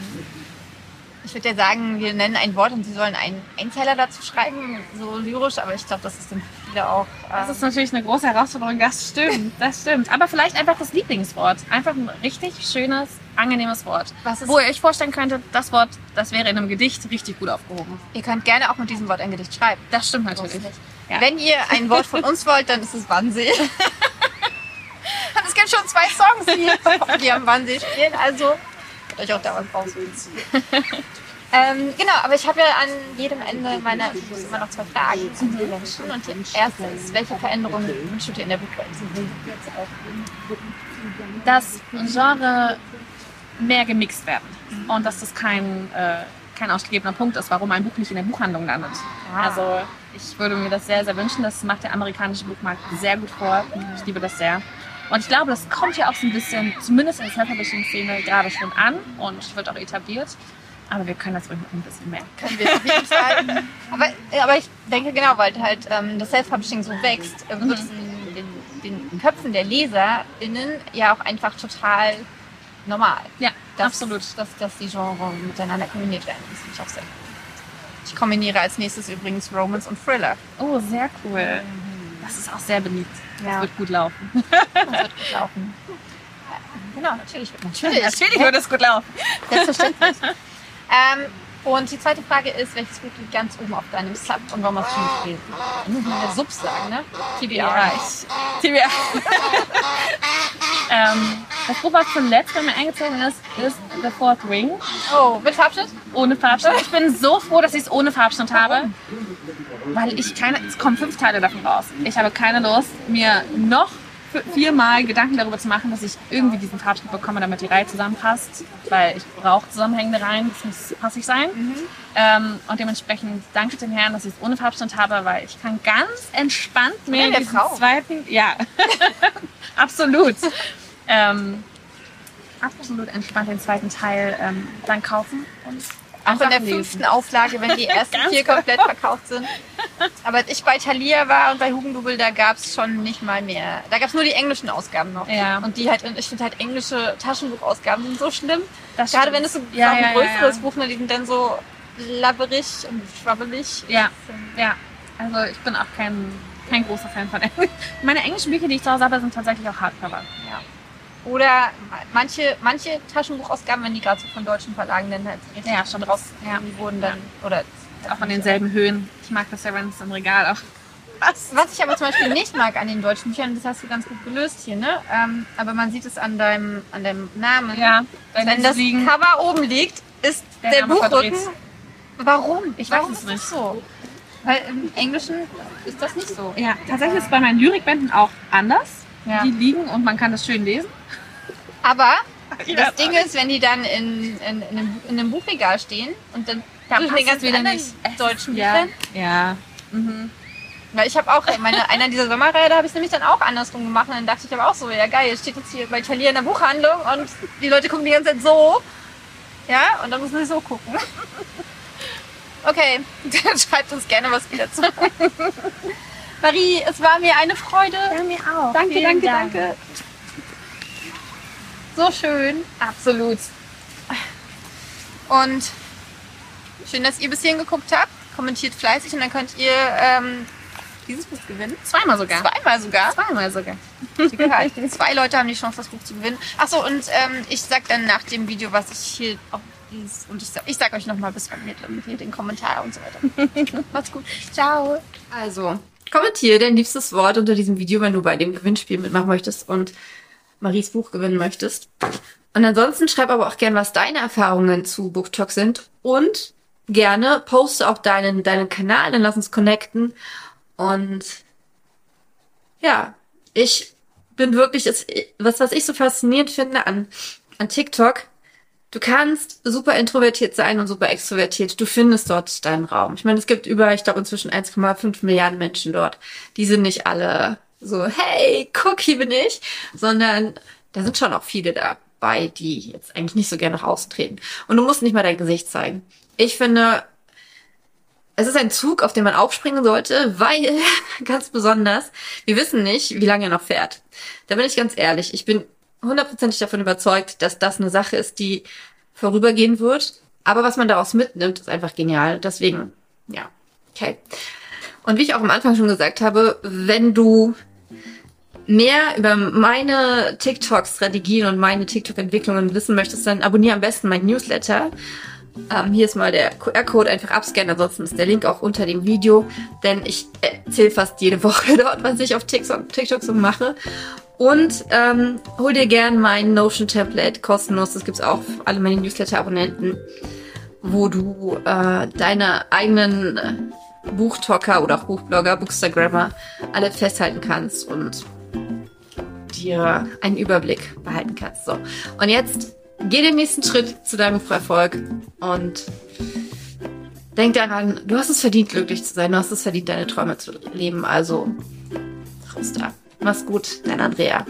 ich würde ja sagen, wir nennen ein Wort und sie sollen einen Einzeiler dazu schreiben, so lyrisch, aber ich glaube, das ist dann für viele auch. Das Ähm, ist natürlich eine große Herausforderung. Das stimmt, das stimmt. Aber vielleicht einfach das Lieblingswort. Einfach ein richtig schönes, angenehmes Wort. Wo ihr euch vorstellen könntet, das Wort, das wäre in einem Gedicht richtig gut aufgehoben. ihr könnt gerne auch mit diesem Wort ein Gedicht schreiben. Das stimmt natürlich. Ja. Wenn ihr ein Wort von uns wollt, dann ist es Wannsee. [LAUGHS] Es gibt schon zwei Songs, die, die am Wannsee spielen, also könnt euch auch da was rausholen. ähm, genau, aber ich habe ja an jedem Ende meiner Videos immer noch zwei Fragen zu den Menschen. Und die erste ist, welche Veränderungen wünschst du dir in der Buchwelt? Dass Genre mehr gemixt werden. Und dass das kein, äh, kein ausgegebener Punkt ist, warum ein Buch nicht in der Buchhandlung landet. Ah. Also ich würde mir das sehr, sehr wünschen. Das macht der amerikanische Buchmarkt sehr gut vor. Ich liebe das sehr. Und ich glaube, das kommt ja auch so ein bisschen, zumindest in der Self-Publishing-Szene, gerade schon an und wird auch etabliert. Aber wir können das noch ein bisschen mehr. Können wir auf jeden Fall. [LAUGHS] Aber, aber ich denke genau, weil halt ähm, das Self-Publishing so wächst, äh, wird es in den, den Köpfen der LeserInnen ja auch einfach total normal. Ja, dass, absolut. Dass, dass die Genre miteinander kombiniert werden. Das finde ich auch sehr gut. Ich kombiniere als nächstes übrigens Romance und Thriller. Oh, sehr cool. Das ist auch sehr beliebt. Das Ja. wird gut laufen. Das wird gut laufen. [LAUGHS] Genau, natürlich. Natürlich. Natürlich wird es gut laufen. Selbstverständlich. ähm, [LAUGHS] und die zweite Frage ist, welches Buch liegt ganz oben auf deinem Sub und warum hast du nicht gelesen? Du musst mal Sub sagen, ne? TBR. Ja. TBR. [LAUGHS] ähm, das Buch, was zuletzt bei mir eingezogen ist, ist The Fourth Ring. Oh, mit Farbschnitt? Ohne Farbschnitt. Ich bin so froh, dass ich es ohne Farbschnitt habe. Weil ich keine. Es kommen fünf Teile davon raus. Ich habe keine Lust, mir noch viermal Gedanken darüber zu machen, dass ich irgendwie diesen Farbschnitt bekomme, damit die Reihe zusammenpasst. Weil ich brauche zusammenhängende Reihen, das muss passig sein. Mhm. Ähm, und dementsprechend danke dem Herrn, dass ich es ohne Farbschnitt habe, weil ich kann ganz entspannt mir der diesen Frau. zweiten, ja, [LAUGHS] absolut, ähm, absolut entspannt den zweiten Teil ähm, dann kaufen und Auch in der fünften Auflage, wenn die [LAUGHS] ersten vier komplett verkauft sind. Aber als ich bei Thalia war und bei Hugendubel, da gab es schon nicht mal mehr. Da gab es nur die englischen Ausgaben noch. Ja. Und die halt, ich finde halt englische Taschenbuchausgaben sind so schlimm. Das Gerade stimmt. wenn es so Ja, ein ja, größeres. Buch, ne, die sind dann so labberig und schwabbelig. Ja, ja. Also ich bin auch kein, kein großer Fan von Englisch. [LAUGHS] Meine englischen Bücher, die ich zu Hause habe, sind tatsächlich auch Hardcover. Ja. Oder manche, manche Taschenbuchausgaben, wenn die gerade so von deutschen Verlagen dann halt richtig Ja, schon draus Ja. die wurden dann oder Auch von denselben Höhen. Ich mag das ja, wenn es im Regal auch passt. Was ich aber zum Beispiel nicht mag an den deutschen Büchern, das hast du ganz gut gelöst hier, ne? Ähm, aber man sieht es an deinem, an deinem Namen. Ja, Wenn das liegen. Cover oben liegt, ist Der der, Buchrücken. verdreht. Warum? Ich weiß Warum es ist das nicht. so. Weil im Englischen ist das nicht so. Ja, tatsächlich ist es bei meinen Lyrikbänden auch anders. Ja. Die liegen und man kann das schön lesen. Aber Ja, das Ding ist, wenn die dann in, in, in, einem, in einem Buchregal stehen und dann zwischen passt den ganzen es wieder nicht. deutschen Ja. Büchern. Ja. Mhm. Weil ich habe auch, meine, einer dieser Sommerreihe, da habe ich nämlich dann auch andersrum gemacht. Und dann dachte ich aber auch so, ja geil, steht jetzt hier bei Thalia in der Buchhandlung und die Leute gucken die ganze Zeit so. Ja, und dann muss man so gucken. [LAUGHS] Okay, [LAUGHS] dann schreibt uns gerne was wieder zu. [LAUGHS] Marie, es war mir eine Freude. Ja, mir auch. Danke, Vielen danke, Dank. danke. So schön. Absolut. Und schön, dass ihr bis hierhin geguckt habt. Kommentiert fleißig und dann könnt ihr ähm, dieses Buch gewinnen. Zweimal sogar. Zweimal sogar. Zweimal sogar. Zwei Leute haben die Chance, das Buch zu gewinnen. Achso, und ähm, ich sag dann nach dem Video, was ich hier auch lies. Und ich sag, ich sag euch nochmal bis wann hier den Kommentar und so weiter. [LAUGHS] Macht's gut. Ciao. Also, kommentiere dein liebstes Wort unter diesem Video, wenn du bei dem Gewinnspiel mitmachen möchtest und Maries Buch gewinnen möchtest. Und ansonsten schreib aber auch gern, was deine Erfahrungen zu BookTok sind und gerne poste auch deinen, deinen Kanal, dann lass uns connecten. Und ja, ich bin wirklich, was, was ich so faszinierend finde an, an TikTok, Du kannst super introvertiert sein und super extrovertiert. Du findest dort deinen Raum. Ich meine, es gibt über, ich glaube, inzwischen 1,5 Milliarden Menschen dort. Die sind nicht alle so, hey, guck, hier bin ich, sondern da sind schon auch viele dabei, die jetzt eigentlich nicht so gerne nach außen treten. Und du musst nicht mal dein Gesicht zeigen. Ich finde, es ist ein Zug, auf den man aufspringen sollte, weil, [LAUGHS] ganz besonders, wir wissen nicht, wie lange er noch fährt. Da bin ich ganz ehrlich. Ich bin hundertprozentig davon überzeugt, dass das eine Sache ist, die vorübergehen wird. Aber was man daraus mitnimmt, ist einfach genial. Deswegen, ja, okay. Und wie ich auch am Anfang schon gesagt habe, wenn du mehr über meine TikTok-Strategien und meine TikTok-Entwicklungen wissen möchtest, dann abonniere am besten mein Newsletter. Ähm, hier ist mal der QR-Code, einfach abscannen, ansonsten ist der Link auch unter dem Video, denn ich erzähle fast jede Woche [LAUGHS] dort, was ich auf TikTok, TikTok so mache. Und ähm, hol dir gern mein Notion-Template kostenlos, das gibt's auch für alle meine Newsletter-Abonnenten, wo du äh, deine eigenen Buchtalker oder auch Buchblogger, Bookstagrammer alle festhalten kannst und dir einen Überblick behalten kannst. So. Und jetzt geh den nächsten Schritt zu deinem Erfolg und denk daran, du hast es verdient, glücklich zu sein. Du hast es verdient, deine Träume zu leben. Also raus da. Mach's gut, dein Andrea.